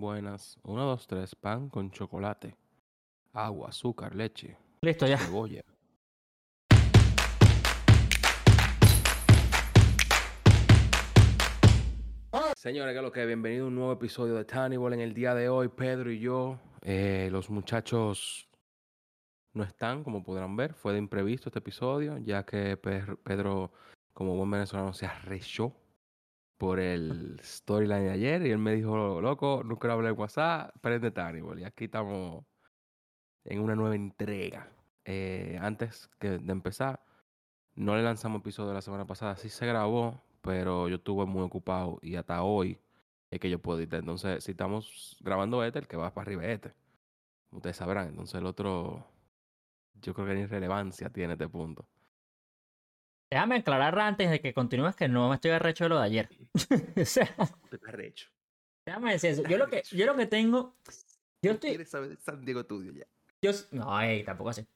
buenas. Uno, dos, tres. Pan con chocolate. Agua, azúcar, leche, Listo, ya. cebolla. Señores, que lo que bienvenido a un nuevo episodio de Tannibal. En el día de hoy, Pedro y yo, eh, los muchachos no están, como podrán ver. Fue de imprevisto este episodio, ya que Pedro, como buen venezolano, se arrechó por el storyline de ayer y él me dijo, loco, no quiero hablar en WhatsApp, prende Tannibal. Y aquí estamos en una nueva entrega. Eh, antes que de empezar, no le lanzamos episodio la semana pasada, sí se grabó, pero yo estuve muy ocupado y hasta hoy es que yo puedo editar. Entonces, si estamos grabando este, el que va para arriba es este. Ustedes sabrán. Entonces, el otro, yo creo que ni relevancia tiene este punto. Déjame aclarar antes de que continúes que no me estoy arrecho de lo de ayer. o sea, Te está recho. déjame decir eso. Yo lo que, yo lo que tengo. Yo estoy. saber San Diego Tudio ya? Yo, no, ey, tampoco así.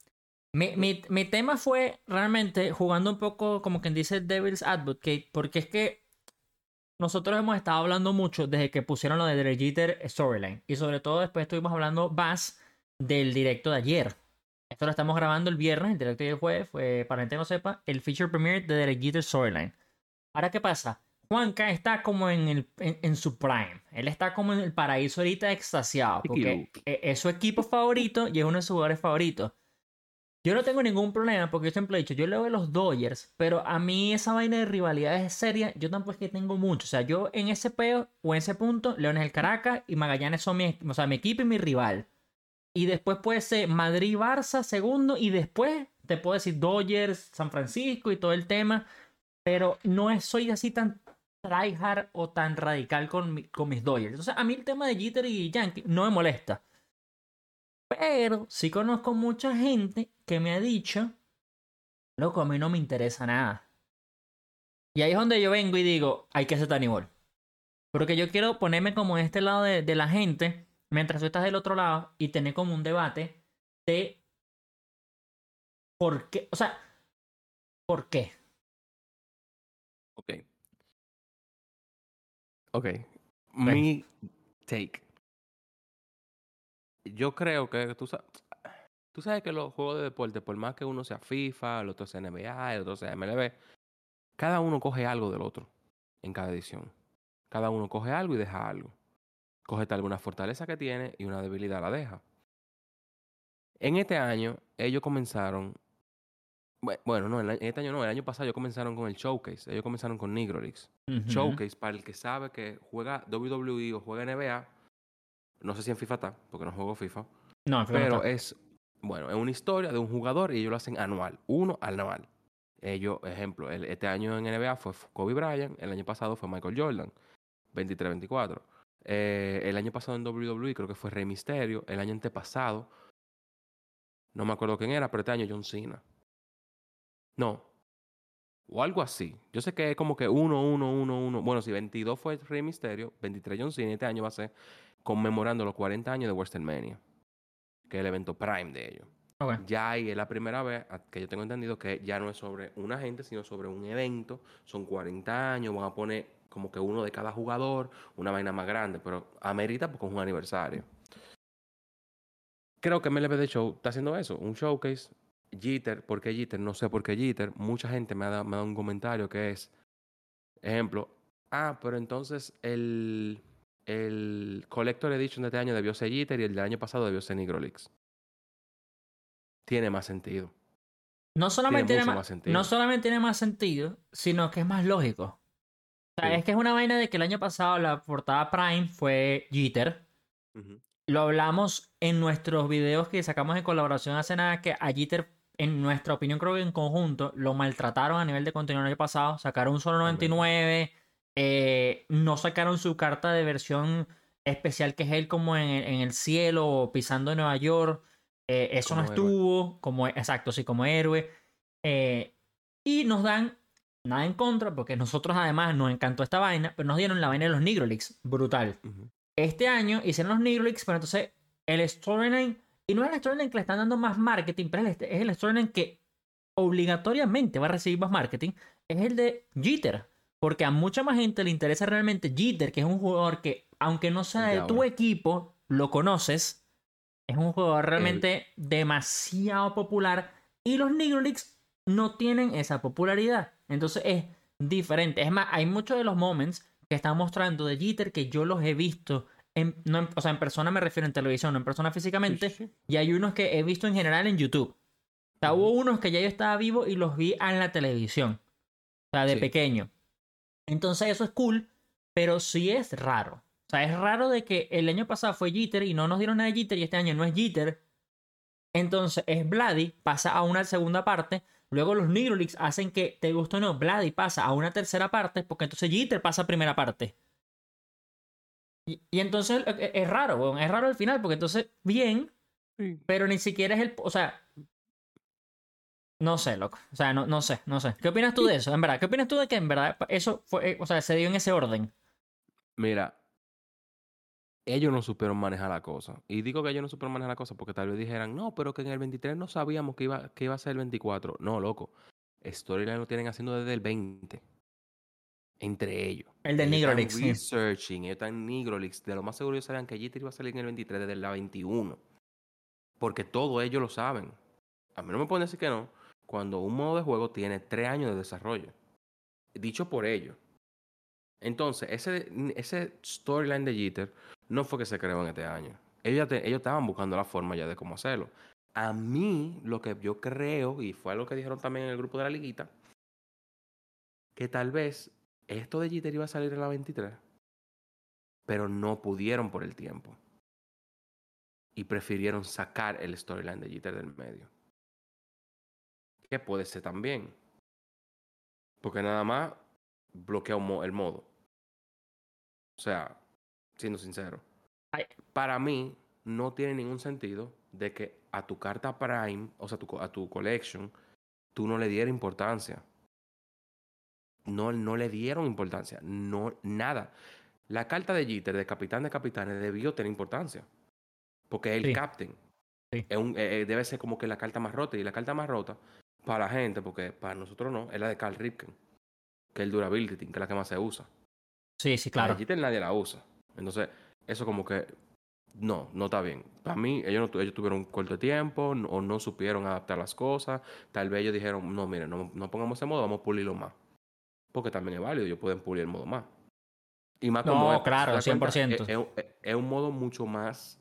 Mi, mi, mi tema fue realmente jugando un poco como quien dice Devil's Advocate, porque es que nosotros hemos estado hablando mucho desde que pusieron lo de The Jeter Storyline. Y sobre todo después estuvimos hablando más del directo de ayer. Esto lo estamos grabando el viernes, el directo de ayer jueves, fue, para gente que no sepa, el feature premiere de The Jeter Storyline. Ahora, ¿qué pasa? Juanca está como en, el, en, en su prime. Él está como en el paraíso ahorita extasiado. Porque e- es su equipo favorito y es uno de sus jugadores favoritos. Yo no tengo ningún problema porque yo siempre he dicho, yo leo de los Dodgers, pero a mí esa vaina de rivalidades seria, yo tampoco es que tengo mucho. O sea, yo en ese peo o en ese punto, Leones el Caracas y Magallanes son mi, o sea, mi equipo y mi rival. Y después puede ser Madrid-Barça segundo y después te puedo decir Dodgers, San Francisco y todo el tema. Pero no soy así tan tryhard o tan radical con, mi- con mis Dodgers. Entonces, a mí el tema de Jeter y Yankee no me molesta. Pero sí conozco mucha gente que me ha dicho, loco, a mí no me interesa nada. Y ahí es donde yo vengo y digo, hay que hacer Tannibal. Porque yo quiero ponerme como en este lado de, de la gente, mientras tú estás del otro lado, y tener como un debate de por qué, o sea, ¿por qué? Ok. Ok. Mi take. Yo creo que tú sabes, tú sabes que los juegos de deporte, por más que uno sea FIFA, el otro sea NBA, el otro sea MLB, cada uno coge algo del otro en cada edición. Cada uno coge algo y deja algo. Coge tal alguna fortaleza que tiene y una debilidad la deja. En este año, ellos comenzaron. bue- Bueno, no, en este año no, el año pasado ellos comenzaron con el Showcase. Ellos comenzaron con Negro Leagues. Ujú. Showcase, para el que sabe que juega WWE o juega NBA, no sé si en FIFA está, porque no juego FIFA, No, no pero está. es, bueno, es una historia de un jugador y ellos lo hacen anual, uno anual. Ellos, ejemplo, el- este año en NBA fue Kobe Bryant, el año pasado fue Michael Jordan, 23-24. Eh, el año pasado en WWE creo que fue Rey Mysterio, el año antepasado, no me acuerdo quién era, pero este año John Cena. No, o algo así. Yo sé que es como que 1, 1, 1, 1. Bueno, si 22 fue Rey Mysterio, 23 John Cena, este año va a ser conmemorando los 40 años de WrestleMania, que es el evento prime de ellos. Ok. Ya ahí es la primera vez que yo tengo entendido que ya no es sobre una gente, sino sobre un evento. Son 40 años, van a poner como que uno de cada jugador, una vaina más grande, pero amerita porque es un aniversario. Creo que MLB The Show está haciendo eso, un showcase. Jeter, ¿por qué Jeter? No sé por qué Jeter. Mucha gente me ha, dado, me ha dado un comentario que es, ejemplo, ah, pero entonces el, el Collector Edition de este año debió ser Jeter y el del año pasado debió ser Negro Leagues. Tiene más sentido. No solamente, tiene tiene mucho más, más sentido. no solamente tiene más sentido, sino que es más lógico. O sea, Sí. es que es una vaina de que el año pasado la portada Prime fue. Ujú. Lo hablamos en nuestros videos que sacamos en colaboración hace nada, que a Jeter, en nuestra opinión, creo que en conjunto, lo maltrataron a nivel de contenido el año pasado. Sacaron un solo 99, eh, no sacaron su carta de versión especial que es él como en, en el cielo o pisando en Nueva York. Eh, eso no héroe. estuvo, como, exacto, sí, como héroe. Eh, y nos dan nada en contra, porque nosotros además nos encantó esta vaina, pero nos dieron la vaina de los Negro Leagues, brutal. Este año hicieron los Negro Leagues, pero entonces el storyline, y no es el storyline que le están dando más marketing, pero es el, es el storyline que obligatoriamente va a recibir más marketing, es el de Jeter. Porque a mucha más gente le interesa realmente Jeter, que es un jugador que, aunque no sea de, tu equipo, lo conoces. Es un jugador realmente demasiado popular. Y los Negro Leagues no tienen esa popularidad. Entonces es diferente. Es más, hay muchos de los moments que están mostrando de Jeter que yo los he visto. En, no o sea, en persona me refiero en televisión, no en persona físicamente. Y hay unos que he visto en general en YouTube. O sea, hubo unos que ya yo estaba vivo y los vi en la televisión. O sea, de pequeño. Entonces eso es cool, pero sí es raro. O sea, es raro de que el año pasado fue Jeter y no nos dieron nada de Jeter y este año no es Jeter. Entonces es Vladi, pasa a una segunda parte. Luego los Neurolix hacen que, te guste o no, Vladi pasa a una tercera parte porque entonces Jeter pasa a primera parte. Y, entonces e, e, es, raro, es raro al final porque entonces bien, pero ni siquiera es el... O sea, no sé, loco. O sea, no, no sé, no sé. ¿Qué opinas tú de eso? En verdad, ¿qué opinas tú de que en verdad eso fue, o sea, se dio en ese orden? Mira, ellos no supieron manejar la cosa. Y digo que ellos no supieron manejar la cosa porque tal vez dijeran, no, pero que en el 23 no sabíamos que iba, que iba a ser el 24. No, loco. Storyline lo tienen haciendo desde el 20. Entre ellos. El de Nigrolix. Researching, ellos están en Nigrolix. De lo más seguro ellos sabían que Jeter iba a salir en el 23 desde la 21. Porque todo ellos lo saben. A mí no me pueden decir que no cuando un modo de juego tiene tres años de desarrollo. Dicho por ellos. Entonces, ese, ese storyline de Jeter no fue que se creó en este año. Ellos, ellos estaban buscando la forma ya de cómo hacerlo. A mí, lo que yo creo, y fue lo que dijeron también en el grupo de la liguita, que tal vez esto de Jeter iba a salir en la 23, pero no pudieron por el tiempo. Y prefirieron sacar el storyline de Jeter del medio que puede ser también. Porque nada más bloquea el modo. O sea, siendo sincero. Para mí, no tiene ningún sentido de que a tu carta Prime, o sea, a tu collection, tú no le dieras importancia. No, no le dieron importancia. No, nada. La carta de Jeter, de capitán de capitanes, debió tener importancia. Porque es el captain. Es un, eh, eh, debe ser como que la carta más rota. Y la carta más rota para la gente, porque para nosotros no, es la de Carl Ripken, que es el durability, que es la que más se usa. Sí, sí, claro. Aquí nadie la usa. Entonces, eso como que no, no está bien. Para mí, ellos, no, ellos tuvieron un corto tiempo o no supieron adaptar las cosas. Tal vez ellos dijeron, no, miren, no, no pongamos ese modo, vamos a pulirlo más. Porque también es válido, ellos pueden pulir el modo más. Y más como... No, claro, 100%. es, un modo mucho más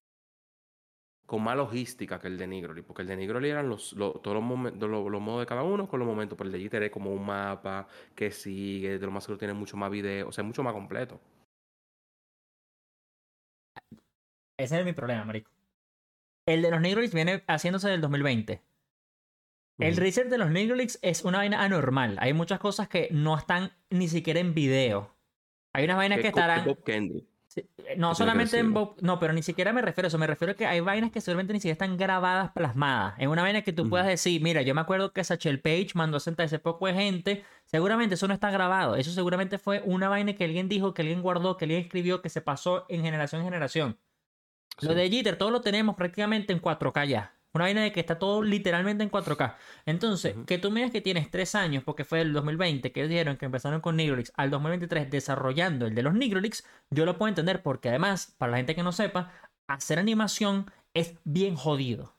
con más logística que el de Nigroli, porque el de Nigroli eran los, todos los, momentos, los, modos de cada uno con los momentos, pero el de Jitter es como un mapa que sigue, de lo más seguro tiene mucho más video, o sea, es mucho más completo. Ese es mi problema, marico. El de los Nigrolix viene haciéndose del 2020. El research de los Nigrolix es una vaina anormal. Hay muchas cosas que no están ni siquiera en video. Hay unas vainas que estarán. Eh, no solamente en Bob, no, pero ni siquiera me refiero a eso, me refiero a que hay vainas que seguramente ni siquiera están grabadas, plasmadas. En una vaina que tú puedas decir, mira, yo me acuerdo que Sachel Page mandó a sentar ese poco de gente, seguramente eso no está grabado, eso seguramente fue una vaina que alguien dijo, que alguien guardó, que alguien escribió, que se pasó en generación en generación. Lo de Jeter, todo lo tenemos prácticamente en 4K ya. Una vaina de que está todo literalmente en 4K. Entonces, que tú me digas que tienes tres años, porque fue el 2020 que dijeron que empezaron con Nigrolix, al 2023 desarrollando el de los Nigrolix, yo lo puedo entender porque además, para la gente que no sepa, hacer animación es bien jodido.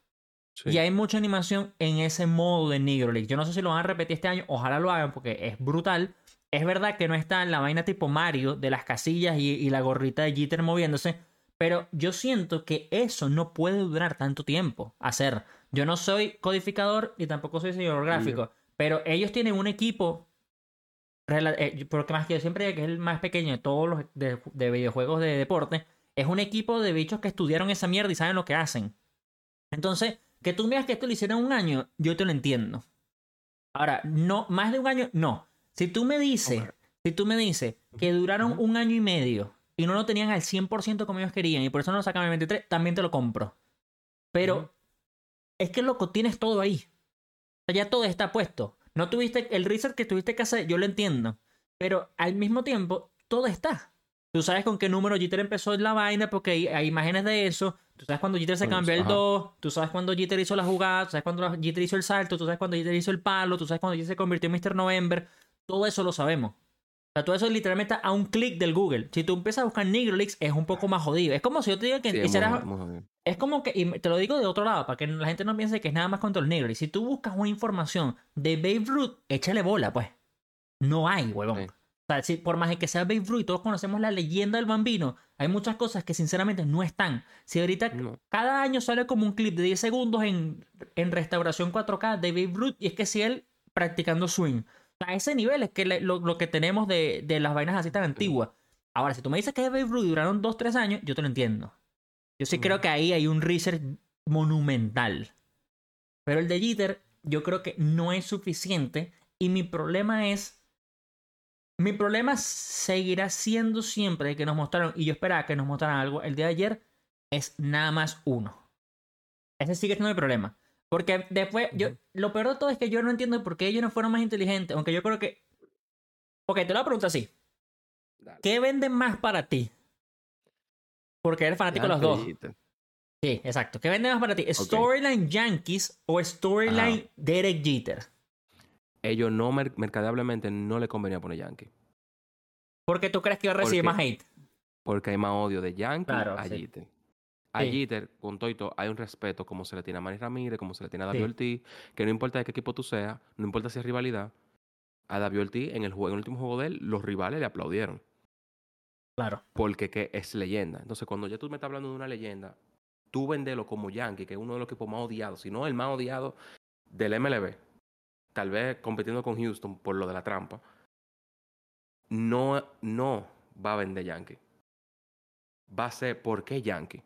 Y hay mucha animación en ese modo de Nigrolix. Yo no sé si lo van a repetir este año, ojalá lo hagan porque es brutal. Es verdad que no está en la vaina tipo Mario de las casillas y, y la gorrita de Jeter moviéndose, pero yo siento que eso no puede durar tanto tiempo hacer. Yo no soy codificador y tampoco soy señor gráfico, pero ellos tienen un equipo, eh, porque más que yo siempre digo que es el más pequeño de todos los de, videojuegos de deporte, es un equipo de bichos que estudiaron esa mierda y saben lo que hacen. Entonces, que tú me digas que esto lo hicieron un año, yo te lo entiendo. Ahora, no, más de un año, no. Si tú me dices, si tú me dices que duraron un año y medio y no lo tenían al 100% como ellos querían y por eso no lo sacan el 23, también te lo compro. Pero es que loco, tienes todo ahí. O sea, ya todo está puesto. No tuviste el research que tuviste que hacer, yo lo entiendo. Pero al mismo tiempo, todo está. Tú sabes con qué número Jeter empezó la vaina porque hay, imágenes de eso. Tú sabes cuando Jeter se cambió el 2. Tú sabes cuando Jeter hizo la jugada. Tú sabes cuando Jeter hizo el salto. Tú sabes cuando Jeter hizo el palo. Tú sabes cuando Jeter se convirtió en Mr. November. Todo eso lo sabemos. O sea, todo eso literalmente a un clic del Google. Si tú empiezas a buscar Negro Leaks, es un poco más jodido. Es como si yo te digo que Sí, es hicieras-. Es como que, y te lo digo de otro lado, para que la gente no piense que es nada más contra el negro. Y si tú buscas una información de Babe Ruth, échale bola, pues. No hay, huevón. Sí. O sea, si, por más que sea Babe Ruth y todos conocemos la leyenda del bambino, hay muchas cosas que sinceramente no están. Si ahorita No. cada año sale como un clip de 10 segundos en, en restauración 4K de Babe Ruth, y es que si él practicando swing. A ese nivel es que le- lo, lo que tenemos de, de las vainas así tan antiguas. Ahora, si tú me dices que Babe Ruth duraron 2-3 años, yo te lo entiendo. Yo sí Ujú. creo que ahí hay un research monumental. Pero el de Jeter, yo creo que no es suficiente. Y mi problema es. Mi problema seguirá siendo siempre que nos mostraron, y yo esperaba que nos mostraran algo el día de ayer, es nada más uno. Ese sigue siendo mi problema. Porque después, yo, lo peor de todo es que yo no entiendo por qué ellos no fueron más inteligentes, aunque yo creo que... Ok, te lo pregunto así. Dale. ¿Qué venden más para ti? Porque eres fanático de los Yankee dos. Sí, exacto. ¿Qué vende más para ti? ¿Storyline Yankees o Storyline Derek Jeter? Ellos no, mer- mercadeablemente, no le convenía poner Yankee. Porque tú crees que va a recibir más hate. Porque hay más odio de Yankee Claro, a sí. Jeter. A Sí. Jeter, con todo, hay un respeto como se le tiene a Manny Ramírez, como se le tiene a David Sí. Ortiz, que no importa de qué equipo tú seas, no importa si es rivalidad, a David Ortiz en el, juego, en el último juego de él, los rivales le aplaudieron. Claro. Porque que es leyenda. Entonces, cuando ya tú me estás hablando de una leyenda, tú vendelo como Yankee, que es uno de los equipos más odiados, si no el más odiado del MLB, tal vez compitiendo con Houston por lo de la trampa, no, no va a vender Yankee. Va a ser, ¿por qué Yankee?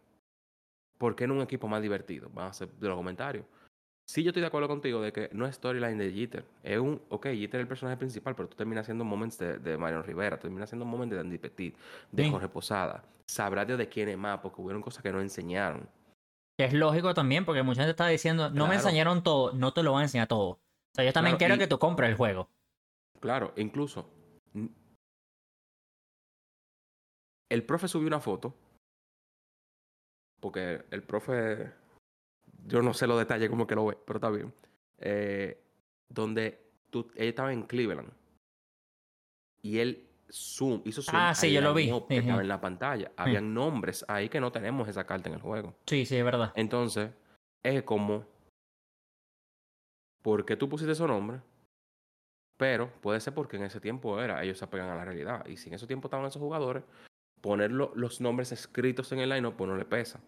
¿Por qué no un equipo más divertido? Van a ser de los comentarios. Sí, yo estoy de acuerdo contigo de que no es storyline de Jeter. Es un, ok, Jeter es el personaje principal, pero tú terminas haciendo moments de, de Mariano Rivera, terminas haciendo moments de Andy Petit, de Sí. Jorge Posada. Sabrá Dios de quién es más, porque hubieron cosas que no enseñaron. Es lógico también, porque mucha gente está diciendo, no me enseñaron todo, no te lo van a enseñar todo. O sea, yo también Claro, quiero y- que tú compres el juego. Claro, incluso. El profe subió una foto. Porque el profe. Yo no sé los detalles como que lo ve, pero está bien. eh, donde tú, ella estaba en Cleveland. Y él zoom, hizo zoom. Ah, sí, yo lo vi. que estaba en la pantalla. Habían nombres ahí que no tenemos esa carta en el juego. Sí, sí, es verdad. Entonces, es como. ¿Por qué tú pusiste esos nombres? Pero puede ser porque en ese tiempo era, ellos se apegan a la realidad. Y si en ese tiempo estaban esos jugadores, poner lo- los nombres escritos en el line pues no le pesa.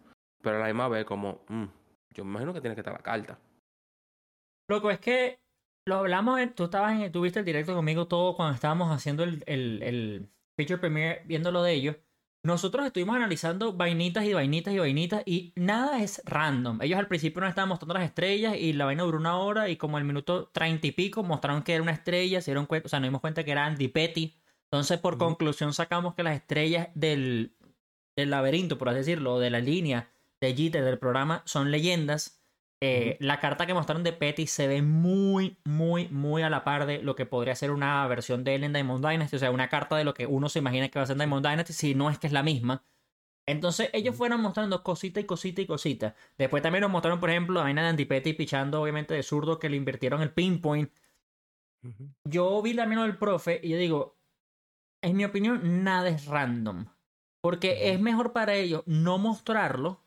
Pero a la misma vez, como, mm, yo imagino que tiene que estar la carta. Loco, es que lo hablamos, tú estabas en, tuviste el directo conmigo todo cuando estábamos haciendo el, el, el feature premiere, viendo lo de ellos. Nosotros estuvimos analizando vainitas y vainitas y vainitas y nada es random. Ellos al principio nos estaban mostrando las estrellas y la vaina duró una hora y como al minuto treinta y pico mostraron que era una estrella, se dieron cuenta, o sea, nos dimos cuenta que era Andy Petty. Entonces, por conclusión, sacamos que las estrellas del, del laberinto, por así decirlo, de la línea de Jeter del programa son leyendas. Eh, La carta que mostraron de Petty se ve muy, muy, muy a la par de lo que podría ser una versión de él en Diamond Dynasty. O sea, una carta de lo que uno se imagina que va a ser en Diamond Dynasty, si no es que es la misma. Entonces, ellos fueron mostrando cosita y cosita y cosita. Después también nos mostraron, por ejemplo, la vaina de Andy Petty pichando, obviamente, de zurdo, que le invirtieron el pinpoint. Yo vi la mano del profe y yo digo, en mi opinión, nada es random. Porque es mejor para ellos no mostrarlo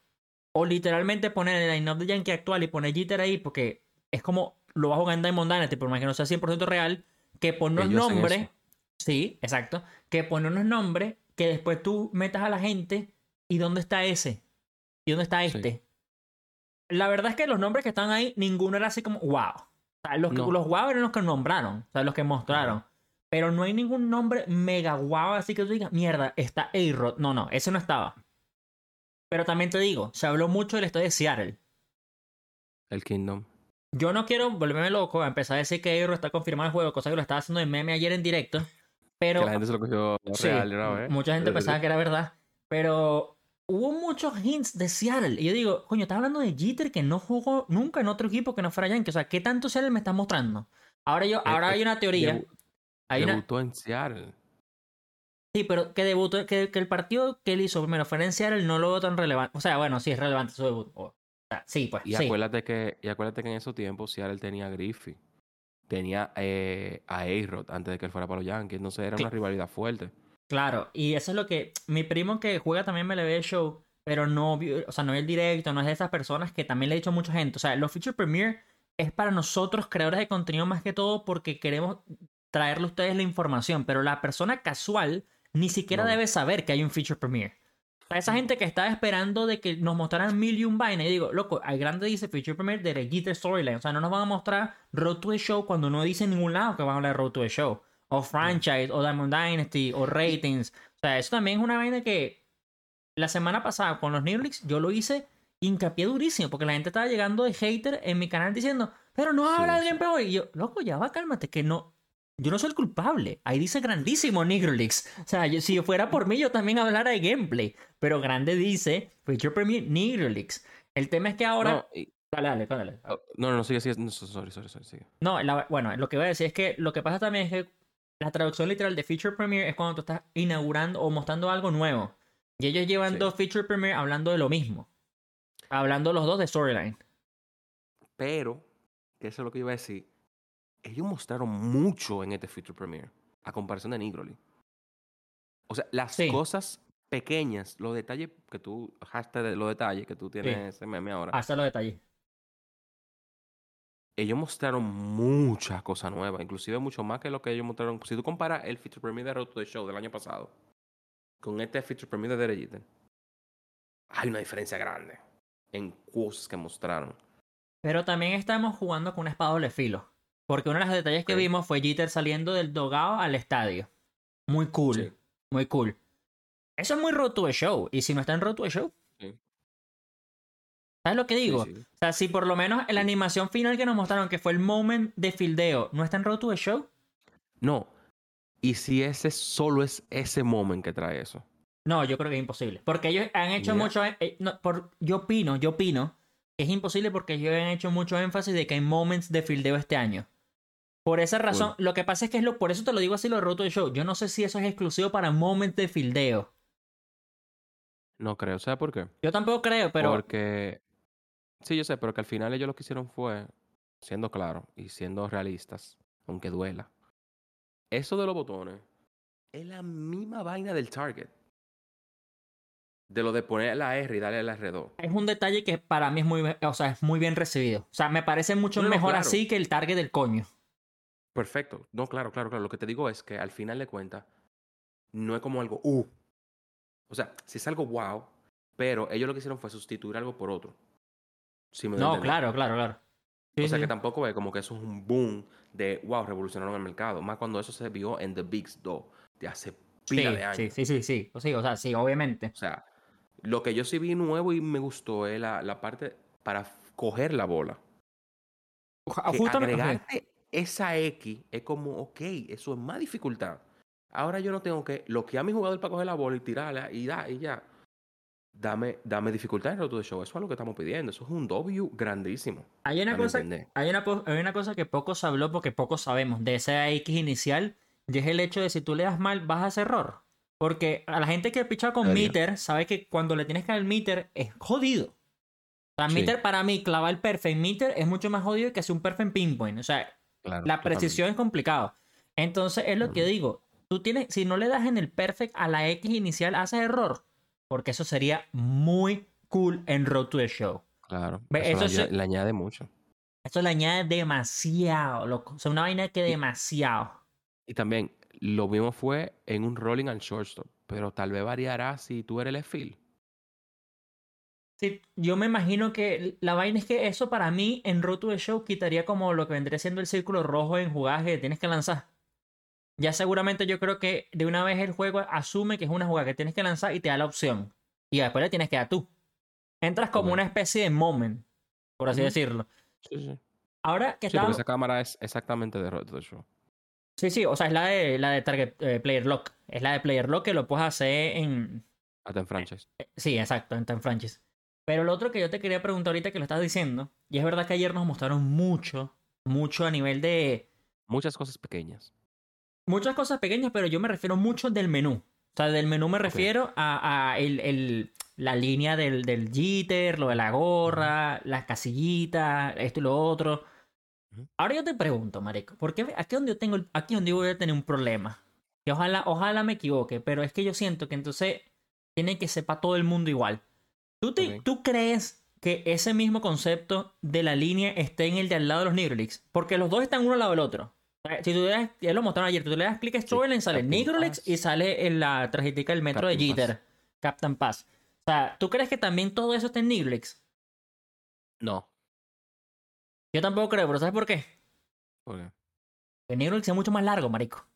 o literalmente poner el line-up de Yankee actual y poner Jeter ahí porque es como lo va a jugar en Diamond Dynasty, por más que no sea 100% real, que poner nombres, sí, exacto, que poner unos nombres que después tú metas a la gente y dónde está ese y dónde está Sí. este. La verdad es que los nombres que están ahí, ninguno era así como wow. O sea, los, que, los guau eran los que nombraron, o sea, los que mostraron. Pero no hay ningún nombre mega guau, así que tú digas, mierda, está A-Rod. No, no, ese no estaba. Pero también te digo, se habló mucho del estadio de Seattle. El Kingdom. Yo no quiero volverme loco a empezar a decir que A-Rod está confirmado el juego, cosa que lo estaba haciendo en meme ayer en directo. Pero que la gente se lo cogió real mucha gente pensaba que era verdad. Pero hubo muchos hints de Seattle. Y yo digo, coño, estás hablando de Jeter que no jugó nunca en otro equipo que no fuera Yankee. O sea, ¿qué tanto Seattle me estás mostrando? Ahora, yo, ahora hay una teoría. Hay una, Debutó en Seattle. Sí, pero que debutó, que, que el partido que él hizo primero fuera en Seattle no lo veo tan relevante. O sea, bueno, sí es relevante su debut. O sea, sí, pues, Y sí. acuérdate que, y acuérdate que en esos tiempos Seattle tenía a Griffey. tenía eh, a A-Rod antes de que él fuera para los Yankees. Entonces era una rivalidad fuerte. Claro, y eso es lo que. Mi primo que juega también MLB Show, pero no vio, o sea, no es el directo, no es de esas personas que también le he dicho a mucha gente. O sea, los Feature Premiere es para nosotros, creadores de contenido, más que todo, porque queremos traerle a ustedes la información. Pero la persona casual ni siquiera No. debe saber que hay un Feature Premiere. Sea, esa gente que estaba esperando de que nos mostraran mil y un vainas, y digo, loco, al grande dice Feature Premiere de Jeter Storyline. O sea, no nos van a mostrar Road to the Show cuando no dice en ningún lado que van a hablar de Road to the Show. O franchise, o Diamond Dynasty, o ratings. O sea, eso también es una vaina que la semana pasada con los New Leaks yo lo hice hincapié durísimo, porque la gente estaba llegando de hater en mi canal diciendo, pero no habla sí. gameplay hoy. Y yo, loco, ya va, cálmate, que no. Yo no soy el culpable. Ahí dice grandísimo Negro Leaks. O sea, yo- si fuera por mí, yo también hablara de gameplay. Pero grande dice Feature Premier Negro Leaks. El tema es que ahora. No, y- Dale, dale, dale. oh, no, no, no, sigue, sigue. No, sorry, sorry, sorry, sigue. No, la- bueno, lo que voy a decir es que lo que pasa también es que la traducción literal de Feature Premiere es cuando tú estás inaugurando o mostrando algo nuevo. Y ellos llevan Sí. dos Feature Premiere hablando de lo mismo. Hablando los dos de storyline. Pero, que eso es lo que iba a decir, ellos mostraron mucho en este Feature Premiere, a comparación de Nigroli. O sea, las Sí. cosas pequeñas, los detalles que tú, hashtag de los detalles que tú tienes ese meme ahora, Hasta los detalles. ellos mostraron muchas cosas nuevas, inclusive mucho más que lo que ellos mostraron. Si tú comparas el Feature Premiere de Road to the Show del año pasado con este Feature Premiere de Derek Jeter, hay una diferencia grande en cosas que mostraron. Pero también estamos jugando con una espada doble filo. Porque uno de los detalles que vimos fue Jeter saliendo del dogado al estadio. Muy cool. Sí. Muy cool. Eso es muy Road to the Show. Y si no está en Road to the Show, Sí. ¿sabes lo que digo? O sea, si por lo menos en la animación final que nos mostraron, que fue el moment de fildeo, no está en Road to the Show, No. Y si ese solo es ese moment que trae eso. no, yo creo que es imposible. Porque ellos han hecho mucho. eh, no, por, yo opino, yo opino que es imposible porque ellos han hecho mucho énfasis de que hay moments de fildeo este año. Por esa razón, lo que pasa es que es lo, por eso te lo digo así lo de Road to the Show. Yo no sé si eso es exclusivo para moments de fildeo. No creo. ¿Sabes por qué? Yo tampoco creo, pero. Porque. Sí, yo sé, pero que al final ellos lo que hicieron fue, siendo claros y siendo realistas, aunque duela. Eso de los botones es la misma vaina del target. De lo de poner la R y darle el R2. Es un detalle que para mí es muy, o sea, es muy bien recibido. O sea, me parece mucho no, mejor claro. así que el target del coño. Perfecto. No, claro, claro, claro. Lo que te digo es que al final de cuentas, no es como algo, uh. O sea, si es algo wow, pero ellos lo que hicieron fue sustituir algo por otro. Si me No, claro, claro, claro. Sí, o sea sí. que tampoco es como que eso es un boom de wow, revolucionaron el mercado. Más cuando eso se vio en The Bigs 2 de hace pila sí, de años. sí, sí, sí, sí. O sí, o sea, sí, obviamente. O sea, lo que yo sí vi nuevo y me gustó es la, la parte para coger la bola. Que Justamente. Esa X es como, ok, eso es más dificultad. Ahora yo no tengo que bloquear a mi jugador para coger la bola y tirarla y da, y ya. Dame, dame dificultad en el to the Show. Eso es lo que estamos pidiendo. Eso es un W grandísimo. Hay una cosa, hay una, hay una cosa que poco se habló porque poco sabemos de esa X inicial y es el hecho de si tú le das mal vas a hacer error. Porque a la gente que picha con meter sabe que cuando le tienes que dar el meter es jodido. O sea, Sí. meter para mí, clavar el perfect meter es mucho más jodido que hacer un perfect pinpoint. O sea, Claro, la totalmente. precisión es complicado. Entonces, es lo que digo. Tú tienes, si no le das en el perfect a la X inicial, haces error. Porque eso sería muy cool en Road to the Show. Claro. Eso, eso le, añade- sí- le añade mucho. Eso le añade demasiado, loco. O sea, una vaina que demasiado. Y también, lo mismo fue en un rolling al shortstop. Pero tal vez variará si tú eres el field. Sí, yo me imagino que la vaina es que eso para mí en Road to the Show quitaría como lo que vendría siendo el círculo rojo en jugadas que tienes que lanzar. Ya seguramente yo creo que de una vez el juego asume que es una jugada que tienes que lanzar y te da la opción. Y después le tienes que dar tú. Entras como una especie de moment, por así decirlo. Sí, sí. Ahora que Sí, está... esa cámara es exactamente de Road to the Show. Sí, sí, o sea, es la de, la de Target eh, Player Lock. Es la de Player Lock que lo puedes hacer en... Hasta en franchise. Sí, exacto, en Time Franchise. Pero lo otro que yo te quería preguntar ahorita que lo estás diciendo, y es verdad que ayer nos mostraron mucho, mucho a nivel de Muchas cosas pequeñas. muchas cosas pequeñas, pero yo me refiero mucho del menú. O sea, del menú me refiero a, a el, el- la línea del, del jitter, lo de la gorra, las casillitas, esto y lo otro. Ahora yo te pregunto, marico, porque aquí donde yo tengo, el- aquí donde yo voy a tener un problema. Que ojalá, ojalá me equivoque, pero es que yo siento que entonces tiene que sepa todo el mundo igual. ¿Tú, te- Ok. ¿Tú crees que ese mismo concepto de la línea esté en el de al lado de los Nigrolix? Porque los dos están uno al lado del otro. Si tú le das, ya lo mostraron ayer, tú le das clic a Storyline, sale Nigrolix Pass. y sale en la tarjetita del metro de Pass. Jeter, Captain Pass. O sea, ¿tú crees que también todo eso está en Nigrolix? No. Yo tampoco creo, pero ¿sabes por qué? ¿Por qué? El es mucho más largo, marico.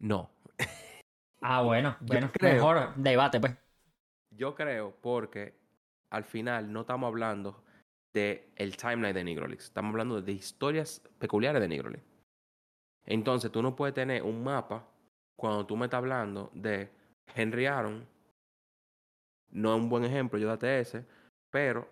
No. Ah, bueno, bueno, creo- mejor debate, pues. Yo creo porque al final no estamos hablando de el timeline de Nigrolix. Estamos hablando de historias peculiares de Nigrolix. Entonces, tú no puedes tener un mapa cuando tú me estás hablando de Henry Aaron. No es un buen ejemplo, yo date ese. Pero,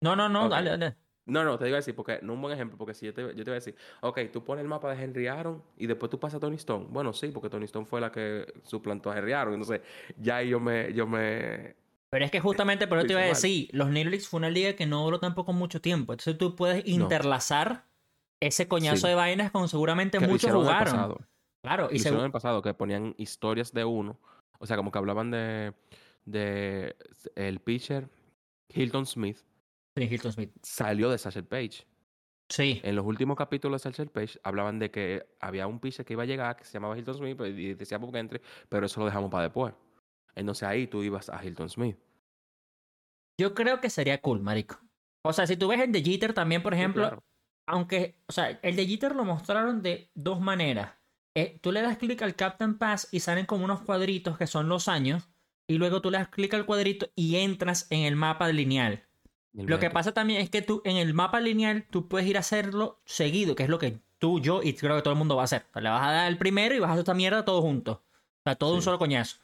No, no, no, dale, dale. No, no, te digo así, porque no es un buen ejemplo, porque si yo te, yo te voy a decir, ok, tú pones el mapa de Henry Aaron y después tú pasas a Tony Stone. Bueno, sí, porque Tony Stone fue la que suplantó a Henry Aaron. Entonces, ya ahí yo me, yo me, Pero es que justamente por eso te iba a decir, los Nigrolix fue una liga que no duró tampoco mucho tiempo. Entonces tú puedes interlazar ese coñazo Sí. de vainas con seguramente que muchos jugaron. Claro, y en el pasado, que ponían historias de uno. O sea, como que hablaban de, de el pitcher Hilton Smith Hilton Smith. salió de Satchel Page. Sí. En los últimos capítulos de Satchel Page hablaban de que había un pitcher que iba a llegar que se llamaba Hilton Smith pues, y decía Bob Gentry, pero eso lo dejamos para después. Entonces ahí tú ibas a Hilton Smith. Yo creo que sería cool, marico. O sea, si tú ves el de Jeter también, por Sí, ejemplo, claro. aunque, o sea, el de Jeter lo mostraron de dos maneras. Eh, tú le das clic al Captain Pass y salen como unos cuadritos que son los años, y luego tú le das clic al cuadrito y entras en el mapa lineal. Lo que pasa también es que tú en el mapa lineal tú puedes ir a hacerlo seguido, que es lo que tú, yo y creo que todo el mundo va a hacer. Le vas a dar el primero y vas a hacer esta mierda todo junto. O sea, todo un Sí. solo coñazo.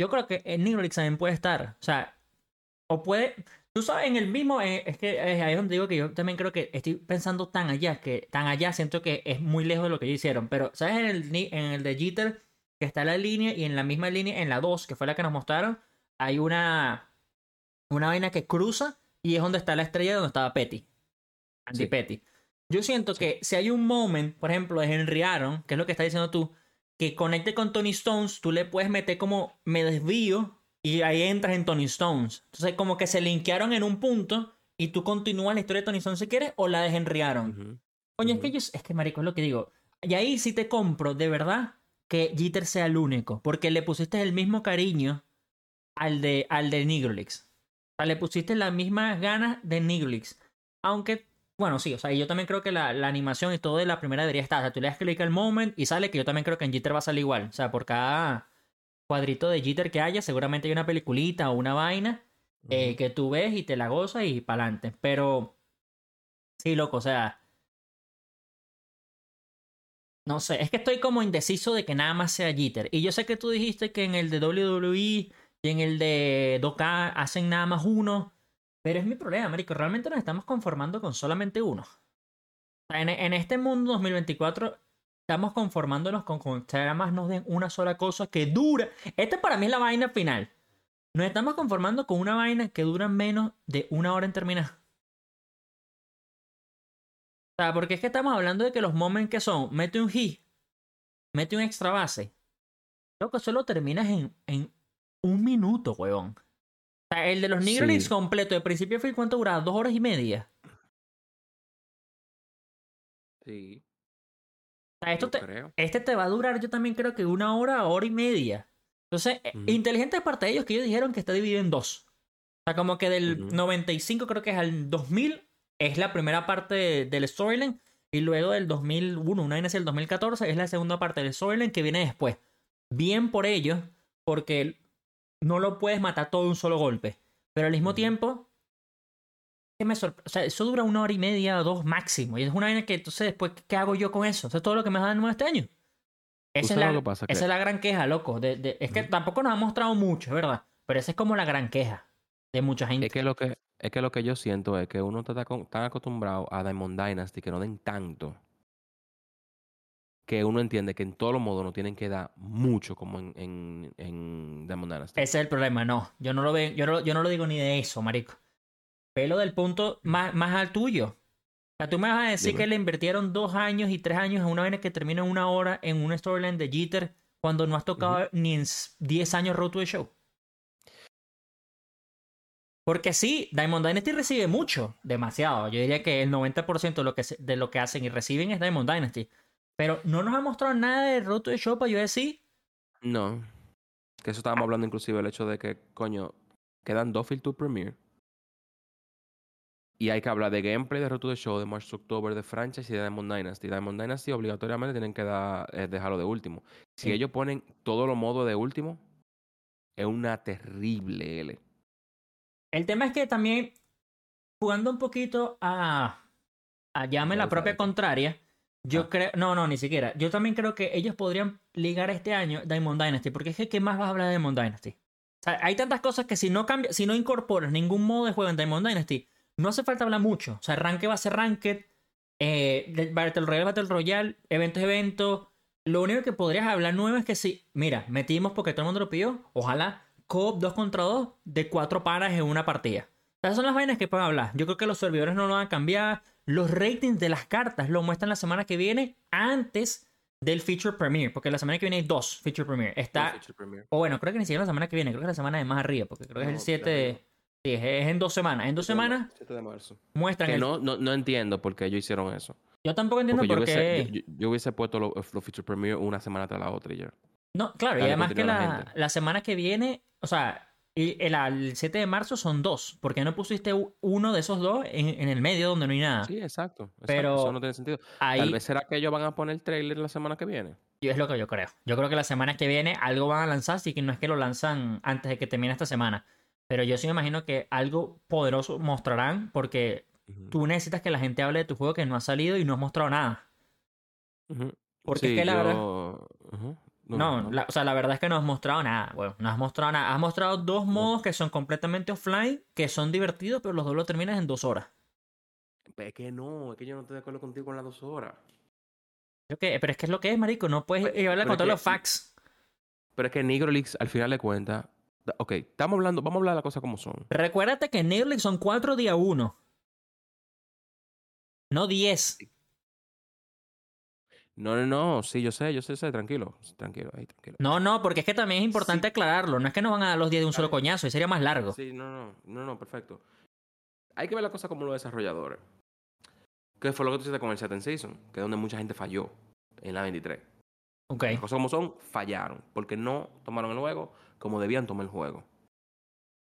Yo creo que en Nigrolix también puede estar. O sea, o puede. Tú sabes, en el mismo. eh, es que eh, ahí es donde digo que yo también creo que estoy pensando tan allá, que tan allá siento que es muy lejos de lo que ellos hicieron. Pero, ¿sabes? En el, en el de Jeter, que está la línea, y en la misma línea, en la 2, que fue la que nos mostraron, hay una. Una vaina que cruza y es donde está la estrella donde estaba Petty. Andy Sí. Petty. Yo siento que si hay un moment, por ejemplo, de Henry Aaron, que es lo que estás diciendo tú, que conecte con Tony Stones, tú le puedes meter como me desvío y ahí entras en Tony Stones. Entonces, como que se linkearon en un punto y tú continúas la historia de Tony Stones si quieres o la de Henry Aaron. Coño, es que yo, es que marico, es lo que digo. Y ahí sí te compro, de verdad, que Jeter sea el único, porque le pusiste el mismo cariño al de, al de sea, le pusiste las mismas ganas de Nigrolix. Aunque, bueno, sí, o sea, yo también creo que la, la animación y todo de la primera debería estar. O sea, tú le das clic al moment y sale que yo también creo que en Jeter va a salir igual. O sea, por cada cuadrito de Jeter que haya, seguramente hay una peliculita o una vaina eh, que tú ves y te la gozas y pa'lante. Pero, sí, loco, o sea. No sé, es que estoy como indeciso de que nada más sea Jeter. Y yo sé que tú dijiste que en el de WWE y en el de 2K hacen nada más uno. Pero es mi problema, Marico. Realmente nos estamos conformando con solamente uno. En, en este mundo 2024 estamos conformándonos con, con que nada más nos den una sola cosa que dura. Esta para mí es la vaina final. Nos estamos conformando con una vaina que dura menos de una hora en terminar. O sea, porque es que estamos hablando de que los moments que son, mete un hit, mete un extra base. Loco, eso lo terminas en un minuto, huevón. O sea, el de los Negro Sí. Leagues completo, de principio a fin, ¿cuánto duraba? ¿Dos horas y media? Sí, O sea, esto yo te, creo. este te va a durar, yo también creo que una hora, hora y media. Entonces, eh, Ujú. inteligente de parte de ellos que ellos dijeron que está dividido en dos. O sea, como que del Ujú. 95 creo que es al 2000 es la primera parte de- del storyline y luego del 2001, una vez el 2014 es la segunda parte del storyline que viene después. Bien por ellos, porque no lo puedes matar todo de un solo golpe. Pero al mismo tiempo, que me o sea, eso dura una hora y media o dos máximo. Y es una vaina que entonces después, ¿qué hago yo con eso? Eso es todo lo que me va a dar nuevo este año. Esa, es la, lo que pasa? esa es la gran queja, loco. de- de- es que tampoco nos ha mostrado mucho, verdad. Pero esa es como la gran queja de mucha gente. Es que lo que es que lo que yo siento es que uno está tan acostumbrado a Diamond Dynasty que no den tanto que uno entiende que en todos los modos no tienen que dar mucho como en, en, en Diamond Dynasty. Ese es el problema, no. Yo no lo veo, yo no, yo no lo digo ni de eso, marico. Pelo del punto más, más al tuyo. O sea, tú me vas a decir Dime. que le invirtieron dos años y tres años en una vaina que termina en una hora en una storyline de Jeter cuando no has tocado ni en s- 10 años Road to the Show. Porque sí, Diamond Dynasty recibe mucho, demasiado. Yo diría que el 90% de lo que, se- de lo que hacen y reciben es Diamond Dynasty. Pero no nos ha mostrado nada de Road to the Show para yo decir, No. Que eso estábamos hablando inclusive el hecho de que, coño, quedan dos Field Tour Premiere. Y hay que hablar de gameplay de Road to the Show, de March to October, de franchise y de Diamond Dynasty. Diamond Dynasty obligatoriamente tienen que dar, eh, dejarlo de último. Si Sí. ellos ponen todos los modos de último, es una terrible L. El tema es que también, jugando un poquito a, a llame la propia contraria, yo Ah. creo, no, no, ni siquiera. Yo también creo que ellos podrían ligar este año Diamond Dynasty, porque es que ¿qué más vas a hablar de Diamond Dynasty? O sea, hay tantas cosas que si no cambia, si no incorporas ningún modo de juego en Diamond Dynasty, no hace falta hablar mucho. O sea, Ranked va a ser Ranked, eh, Battle Royale, Battle Royale, eventos, eventos. Lo único que podrías hablar nuevo es que si, mira, metimos porque todo el mundo lo pidió, ojalá co 2 contra 2 de cuatro panas en una partida. Esas son las vainas que pueden hablar. Yo creo que los servidores no lo van a cambiar. Los ratings de las cartas lo muestran la semana que viene antes del Feature Premiere. Porque la semana que viene hay dos Feature Premiere. Está, o bueno, creo que ni siquiera la semana que viene. Creo que la semana de más arriba. Porque creo que es el No, 7 de. Sí, es, en dos semanas. En dos semanas 7 de marzo. muestran Que el... no, no, no entiendo por qué ellos hicieron eso. Yo tampoco entiendo Porque yo por qué... hubiese, yo, yo- yo hubiese puesto los, Feature Premiere una semana tras la otra y ya. No, claro, y además que la la semana que viene, o sea, y el, el 7 de marzo son dos. ¿Por qué no pusiste uno de esos dos en, en el medio donde no hay nada? Sí, exacto. exacto, Pero Eso no tiene sentido. Ahí Tal vez será que ellos van a poner el trailer la semana que viene. yo es lo que yo creo. Yo creo que la semana que viene algo van a lanzar, así que no es que lo lanzan antes de que termine esta semana. Pero yo sí me imagino que algo poderoso mostrarán porque tú necesitas que la gente hable de tu juego que no ha salido y no has mostrado nada. Porque es Sí, que la verdad... No, No, no. la- o sea, la verdad es que no has mostrado nada, weón. No has mostrado nada. Has mostrado dos modos que son completamente offline, que son divertidos, pero los dos lo terminas en dos horas. Es que no, es que yo no estoy de acuerdo contigo con las dos horas. Creo que- pero es que es lo que es, marico. No puedes Pero- llevarle pero con todos que- los facts. Pero es que Negro Leaks, al final de cuentas. Ok, estamos hablando, vamos a hablar de las cosas como son. Recuérdate que Netflix son cuatro día uno. No diez. No, no, no, sí, yo sé, yo sé, sé, tranquilo, tranquilo, ahí, tranquilo. No, no, porque es que también es importante Sí. aclararlo. No es que nos van a dar los días de un solo coñazo, y sería más largo. Sí, no, no, no, no, perfecto. Hay que ver la cosa como los desarrolladores. Que fue lo que tú hiciste con el Second Season, que es donde mucha gente falló en la 23. Ok. Las cosas como son, fallaron, porque no tomaron el juego como debían tomar el juego.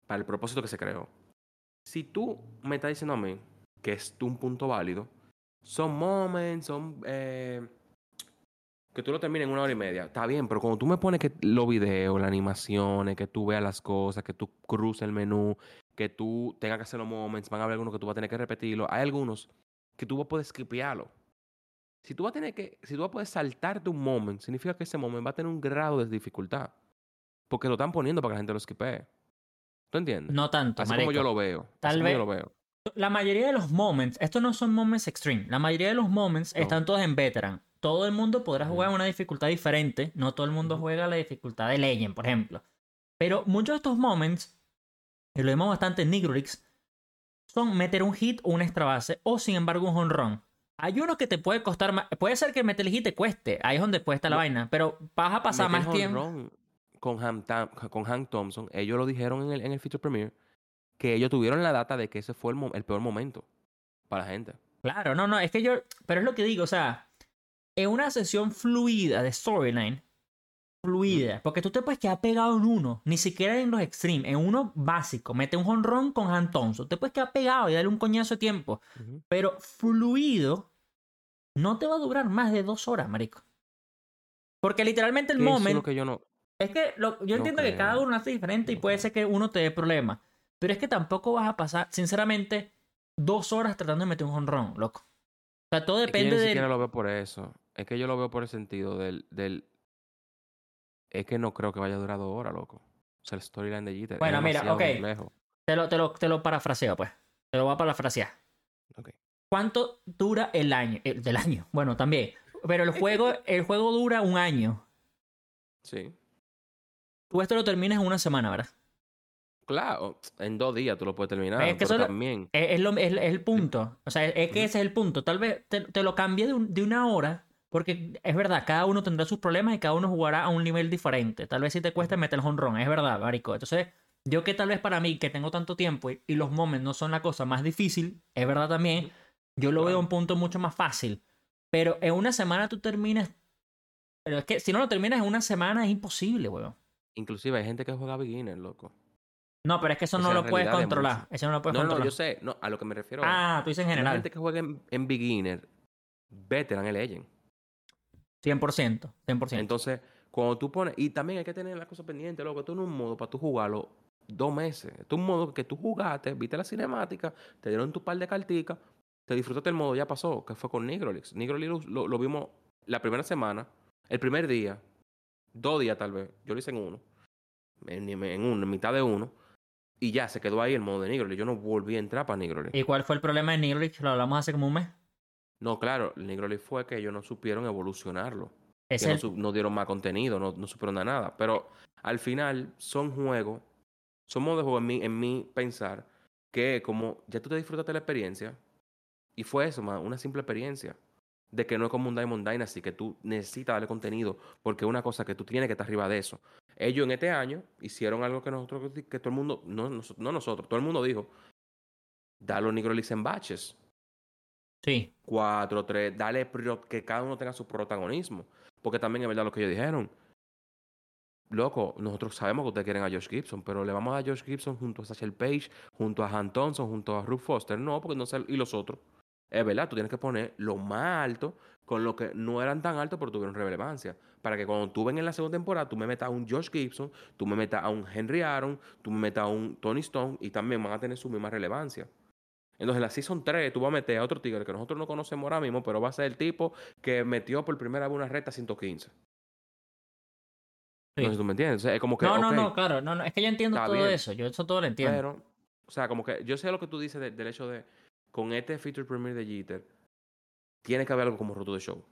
Para el propósito que se creó. Si tú me estás diciendo a mí que es un punto válido, son moments, son... eh, que tú lo termines en una hora y media. Está bien, pero cuando tú me pones que los videos, las animaciones, que tú veas las cosas, que tú cruces el menú, que tú tengas que hacer los moments, van a haber algunos que tú vas a tener que repetirlo. Hay algunos que tú vas a poder skipearlo. Si tú vas a tener que, si tú vas a poder saltarte un moment, significa que ese moment va a tener un grado de dificultad. Porque lo están poniendo para que la gente lo skipee. ¿Tú entiendes? No tanto, Así marico. como yo lo veo. Tal vez- yo lo veo. La mayoría de los moments, estos no son moments extreme. La mayoría de los moments No. están todos en veteran. Todo el mundo podrá jugar una dificultad diferente. No todo el mundo juega a la dificultad de Legend, por ejemplo. Pero muchos de estos moments, y lo vemos bastante en Nigrolix, son meter un hit o una extra base, o sin embargo un home run. Hay uno que te puede costar más. Puede ser que meter el hit te cueste. Ahí es donde puede estar la No. vaina. Pero vas a pasar más tiempo. run Con, Hank Thompson, ellos lo dijeron en el, en el Feature Premiere, que ellos tuvieron la data de que ese fue el, el peor momento para la gente. Claro, no, no, es que yo, pero es lo que digo, o sea, en una sesión fluida de storyline, fluida, porque tú te puedes quedar pegado en uno, ni siquiera en los extreme, en uno básico, mete un honrón con Han Thompson, te puedes quedar pegado y darle un coñazo de tiempo, pero fluido no te va a durar más de dos horas, marico. Porque literalmente el Que eso es moment lo que yo no... es que lo- yo No entiendo que cada uno hace diferente y puede creo. ser que uno te dé problemas. Pero es que tampoco vas a pasar, sinceramente, dos horas tratando de meter un honrón, loco. O sea, todo Es que yo depende ni del. siquiera lo veo por eso. Es que yo lo veo por el sentido del, del... Es que no creo que vaya a durar dos horas, loco. O sea, el storyline de Jeter Bueno, es mira, ok. complejo. Te lo, te, lo, te lo parafraseo, pues. Te lo voy a parafrasear. Ok. ¿Cuánto dura el año? El, del año. Bueno, también. Pero el juego, el juego dura un año. Sí. Tú esto lo terminas en una semana, ¿verdad? Claro, en dos días tú lo puedes terminar. Es que solo- también. Es, es lo- es- el punto. O sea, es que ese es el punto. Tal vez te, te lo cambie de, un- de una hora, porque es verdad, cada uno tendrá sus problemas y cada uno jugará a un nivel diferente. Tal vez si te cuesta meter el honrón, es verdad, marico. Entonces, yo que tal vez para mí, que tengo tanto tiempo y, y los moments no son la cosa más difícil, es verdad también, yo lo veo un punto mucho más fácil. Pero en una semana tú terminas... Pero es que si no lo terminas en una semana es imposible, weón. Inclusive hay gente que juega beginner, loco. No, pero es que eso Esa no lo la puedes controlar. Eso no lo puedes No, no, controlar. yo sé. No, a lo que me refiero. Ah, tú dices en La general. gente que juega en, en beginner, veteran es legend. 100%. 100%. Entonces, cuando tú pones. Y también hay que tener la cosa pendiente, loco. No es un modo para tú jugarlo dos meses. Es un modo que tú jugaste, viste la cinemática, te dieron tu par de carticas, te disfrutaste el modo, ya pasó, que fue con Nigrolix. Nigrolix lo, lo- lo vimos la primera semana, el primer día, dos días tal vez. Yo lo hice en uno. En, en uno, en mitad de uno. Y ya se quedó ahí el modo de Nigrolix. Yo no volví a entrar para Nigrolix. ¿Y cuál fue el problema de Neuralink? Lo hablamos hace como un mes. No, claro, el Nigrolix fue que ellos no supieron evolucionarlo. Es que no, el- su- no dieron más contenido, no, no supieron nada. Pero al final son juegos, son modos de juego en mi, en mi pensar, que como ya tú te disfrutaste la experiencia, y fue eso, man, una simple experiencia. De que no es como un Diamond Dynasty, que tú necesitas darle contenido, porque es una cosa que tú tienes que estar arriba de eso. Ellos en este año hicieron algo que nosotros, que todo el mundo, no, nos- no nosotros, todo el mundo dijo, da los Nigrolix en batches Sí. cuatro, tres, dale prior- que cada uno tenga su protagonismo. Porque también es verdad lo que ellos dijeron. Loco, nosotros sabemos que ustedes quieren a Josh Gibson, pero le vamos a Josh Gibson junto a Satchel Page, junto a Han Thompson, junto a Ruth Foster. No, porque no sé, y los otros. Es verdad, tú tienes que poner lo más alto con lo que no eran tan altos, pero tuvieron relevancia. Para que cuando tú ven en la segunda temporada, tú me metas a un Josh Gibson, tú me metas a un Henry Aaron, tú me metas a un Tony Stone y también van a tener su misma relevancia. Entonces, en la Season 3, tú vas a meter a otro tigre que nosotros no conocemos ahora mismo, pero va a ser el tipo que metió por primera vez una recta 115. Sí. No sé si tú me entiendes. O sea, es como que. No, no, no, claro. No, no. Es que yo entiendo todo bien. eso. Yo eso todo lo entiendo. Pero, o sea, como que yo sé lo que tú dices de- del hecho de. Con este feature premiere de Jeter, tiene que haber algo como roto de show.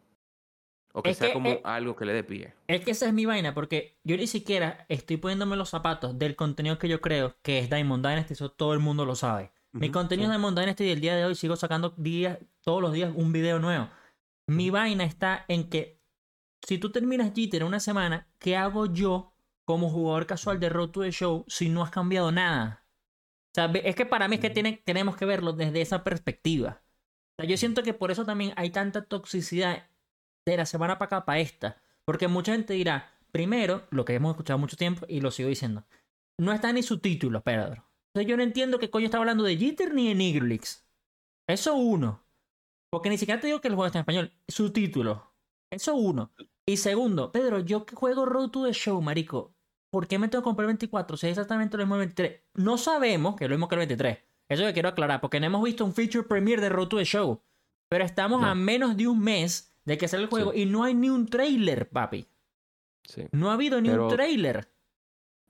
O que Es sea que, como algo que le dé pie. Es que esa es mi vaina, porque yo ni siquiera estoy poniéndome los zapatos del contenido que yo creo que es Diamond Dynasty, eso todo el mundo lo sabe. Mi contenido sí. es Diamond Dynasty y el día de hoy sigo sacando días, todos los días un video nuevo. Mi vaina está en que si tú terminas Jeter en una semana, ¿qué hago yo como jugador casual de Road to the Show si no has cambiado nada? O sea, ve- es que para mí es que tiene- tenemos que verlo desde esa perspectiva. O sea, yo siento que por eso también hay tanta toxicidad de la semana para acá para esta. Porque mucha gente dirá, primero, lo que hemos escuchado mucho tiempo y lo sigo diciendo, no está ni su título, Pedro. Entonces yo no entiendo qué coño está hablando de Jitter ni de Nigrolix. Eso uno. Porque ni siquiera te digo que el juego está en español. Su título. Eso uno. Y segundo, Pedro, yo que juego Road to the Show, marico. ¿Por qué me tengo que comprar el 24? Si es exactamente lo mismo el 23. No sabemos que es lo mismo que el 23. Eso que quiero aclarar, porque no hemos visto un feature premiere de Road to the Show. Pero estamos No. a menos de un mes de que sale el juego y no hay ni un trailer, papi. Sí. No ha habido ni Pero- un trailer.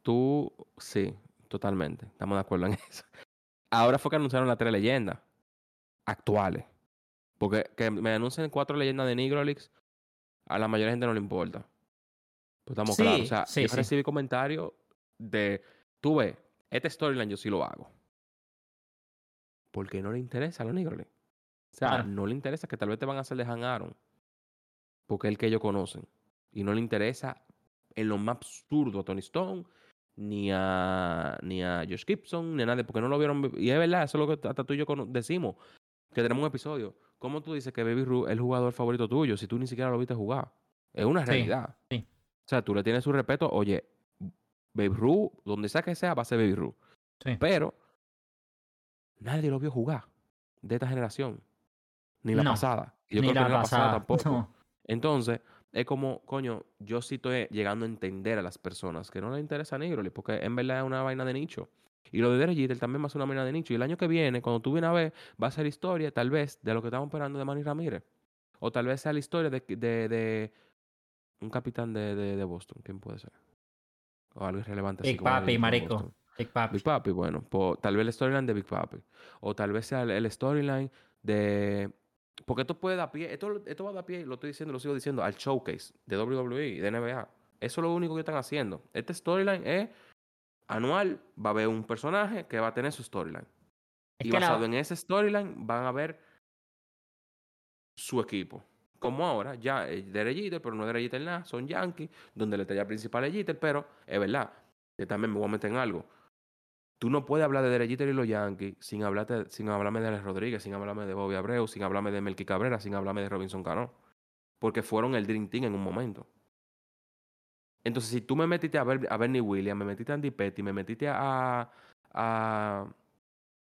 Tú, sí, totalmente. Estamos de acuerdo en eso. Ahora fue que anunciaron las tres leyendas actuales. Porque que me anuncien cuatro leyendas de Nigrolix, a la mayoría de gente no le importa. Pues estamos Sí, claros. O sea, sí, yo sí. recibí comentarios de, tú ves, este storyline yo sí lo hago. Porque no le interesa a los Nigrolix. O sea, no le interesa que tal vez te van a hacer de Han Aaron. Porque es el que ellos conocen. Y no le interesa en lo más absurdo a Tony Stone, ni a, ni a Josh Gibson, ni a nadie, porque no lo vieron. Y es verdad, eso es lo que hasta tú y yo decimos, que tenemos un episodio. ¿Cómo tú dices que Baby Ruth es el jugador favorito tuyo si tú ni siquiera lo viste jugar? Es una Sí, realidad. sí. O sea, tú le tienes su respeto, oye, Baby Ruth, donde sea que sea, va a ser Baby Ruth. Sí. Pero nadie lo vio jugar de esta generación. Ni la No, pasada. Y yo Ni creo la que ni la pasada pasada. tampoco. No. Entonces, es como, coño, yo sí estoy llegando a entender a las personas que no les interesa Nigroli, porque en verdad es una vaina de nicho. Y lo de Derek Jeter también va a ser una vaina de nicho. Y el año que viene, cuando tú vienes a ver, va a ser historia, tal vez, de lo que estamos esperando de Manny Ramírez. O tal vez sea la historia de, de, de un capitán de, de, de Boston. ¿Quién puede ser? O algo irrelevante. así Big alguien Papi, marico. Big Papi. Big Papi, bueno, pues, tal vez el storyline de Big Papi. O tal vez sea el, el storyline de. Porque esto puede dar pie, esto, esto va a dar pie, lo estoy diciendo, lo sigo diciendo, al showcase de WWE, de NBA. Eso es lo único que están haciendo. Este storyline es anual va a haber un personaje que va a tener su storyline. Y basado en ese storyline van a ver su equipo. Como ahora, ya es Jeter, pero no es Jeter nada, son Yankees, donde la estrella principal es Jeter, pero es verdad, que también me voy a meter en algo. Tú no puedes hablar de Derek Jeter y los Yankees sin, hablarte, sin hablarme de Alex Rodríguez, sin hablarme de Bobby Abreu, sin hablarme de Melky Cabrera, sin hablarme de Robinson Cano. Porque fueron el Dream Team en un momento. Entonces, si tú me metiste a, a Bernie Williams, me metiste a Andy Petty, me metiste a, a,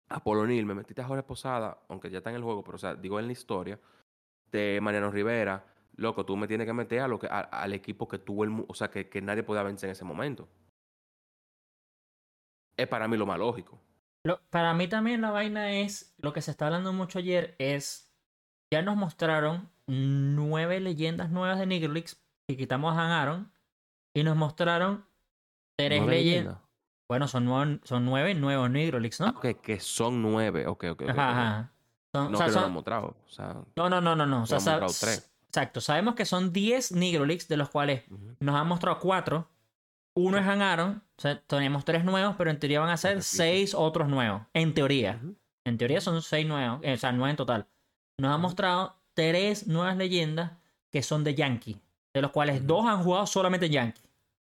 a Polo Neal, me metiste a Jorge Posada, aunque ya está en el juego, pero o sea, digo en la historia, de Mariano Rivera, loco, tú me tienes que meter a lo que, a- al equipo que tuvo el, o sea, que, que nadie podía vencer en ese momento. Es para mí lo más lógico. Lo- para mí también la vaina es, lo que se está hablando mucho ayer es, ya nos mostraron nueve leyendas nuevas de Negro Leagues, y quitamos a Han Aaron, y nos mostraron tres leyendas. Bueno, son nueve, son nueve nuevos Negro Leagues, ¿no? Ah, ok, que son nueve. Ok, ok, ok. Ajá, ajá. Son- No o sea, que no son- lo han mostrado. O sea, no, no, no, no, no. O sea, han mostrado tres. Exacto. Sabemos que son 10 Negro Leagues, de los cuales nos han mostrado cuatro. Uno es Han Aaron. O sea, tenemos tres nuevos, pero en teoría van a ser seis otros nuevos. En teoría. En teoría son seis nuevos. eh, o sea, nueve en total. Nos han Ujú. mostrado tres nuevas leyendas que son de Yankee. De los cuales dos han jugado solamente en Yankee.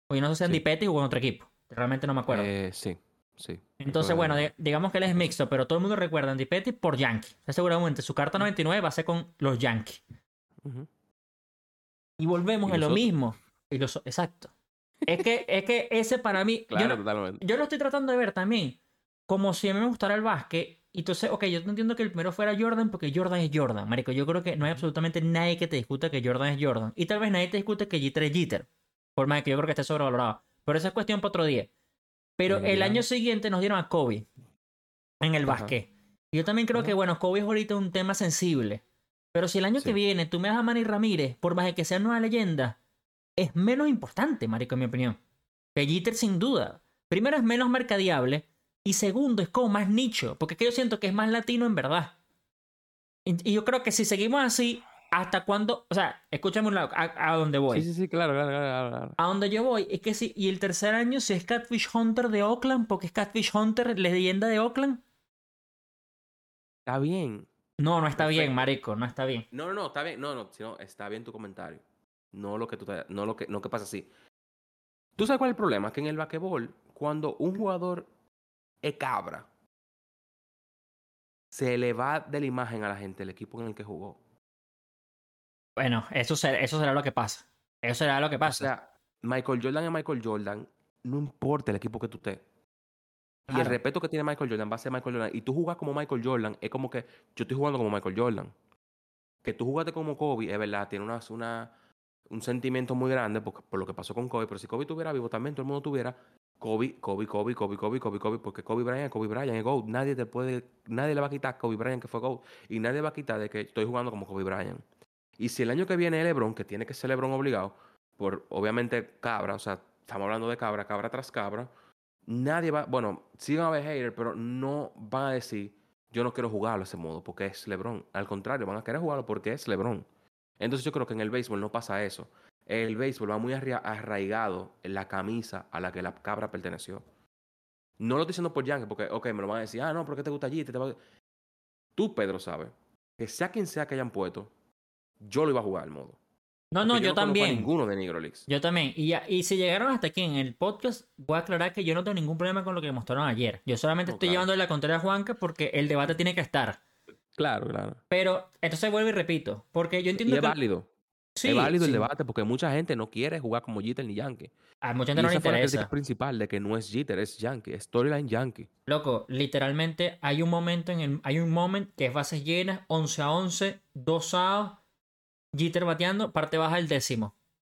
Oye, no sé si Andy Sí. Petty jugó en otro equipo. Realmente no me acuerdo. Eh, sí, sí. Entonces, bueno, digamos que él es mixto, pero todo el mundo recuerda a Andy Petty por Yankee. O sea, seguramente su carta 99 va a ser con los Yankees. Y volvemos Y a lo mismo. Y los, exacto. Es que, es que ese para mí. yo Claro, no- totalmente. yo lo estoy tratando de ver también como si a mí me gustara el básquet. Y entonces, ok, yo no entiendo que el primero fuera Jordan porque Jordan es Jordan, marico. Yo creo que no hay absolutamente nadie que te discuta que Jordan es Jordan. Y tal vez nadie te discute que Jeter es Jeter. Por más que yo creo que esté sobrevalorado. Pero esa es cuestión para otro día. Pero el año siguiente nos dieron a Kobe en el Ajá. básquet. Y yo también creo Ajá. que, bueno, Kobe es ahorita un tema sensible. Pero si el año Sí. que viene tú me das a Manny Ramírez, por más de que sea nueva leyenda, es menos importante, marico, en mi opinión. Que Jeter sin duda. Primero es menos mercadeable y segundo es como más nicho, porque es que yo siento que es más latino en verdad. Y, y yo creo que si seguimos así, ¿hasta cuándo? O sea, escúchame un lado, a, a dónde voy. Sí, sí, sí, claro, claro, claro, claro. A donde yo voy es que si, y el tercer año si es Catfish Hunter de Oakland, porque es Catfish Hunter, leyenda de Oakland. Está bien. No, no está bien, marico, no está bien. No, no, no, está bien. No, no, sino está bien tu comentario. No lo que tú te- no lo que no que pasa así. ¿Tú sabes cuál es el problema? Que en el basquetbol, cuando un jugador es cabra, se le va de la imagen a la gente el equipo en el que jugó. Bueno, eso será, eso será lo que pasa. Eso será lo que O pasa. sea, Michael Jordan es Michael Jordan, no importa el equipo que tú estés. Y el respeto que tiene Michael Jordan va a ser Michael Jordan. Y tú jugas como Michael Jordan, es como que yo estoy jugando como Michael Jordan. Que tú jugaste como Kobe, es verdad, tiene una, una, un sentimiento muy grande por, por lo que pasó con Kobe. Pero si Kobe estuviera vivo, también todo el mundo tuviera Kobe, Kobe, Kobe, Kobe, Kobe, Kobe, Kobe, porque Kobe Bryant, Kobe Bryant es GOAT. Nadie te puede, nadie le va a quitar Kobe Bryant que fue GOAT. Y nadie va a quitar de que estoy jugando como Kobe Bryant. Y si el año que viene es LeBron, que tiene que ser LeBron obligado, por obviamente cabra, o sea, estamos hablando de cabra, cabra tras cabra, nadie va, bueno, sí van a haber haters, pero no van a decir, yo no quiero jugarlo de ese modo porque es LeBron. Al contrario, van a querer jugarlo porque es LeBron. Entonces yo creo que en el béisbol no pasa eso. El béisbol va muy arra- arraigado en la camisa a la que la cabra perteneció. No lo estoy diciendo por Yankee, porque, ok, me lo van a decir, ah, no, ¿por qué te gusta allí? Te va- Tú, Pedro, sabes que sea quien sea que hayan puesto, yo lo iba a jugar al modo. no, no, yo, no conozco a también. ninguno de Negro Leagues. Yo también. Y, ya, y si llegaron hasta aquí en el podcast, voy a aclarar que yo no tengo ningún problema con lo que mostraron ayer. Yo solamente No, estoy claro. llevando la contraria a Juanca porque el debate tiene que estar. Claro, claro. Pero, entonces vuelvo y repito. Porque yo Y entiendo es que. válido. Sí, es válido sí. el debate porque mucha gente no quiere jugar como Jeter ni Yankee. A mucha Y gente no le esa fue la interesa. crítica principal de que no es Jeter, es Yankee, es storyline Yankee. Loco, literalmente hay un momento en el, hay un moment que es bases llenas, 11 a 11, dos outs, Jeter bateando, parte baja el décimo.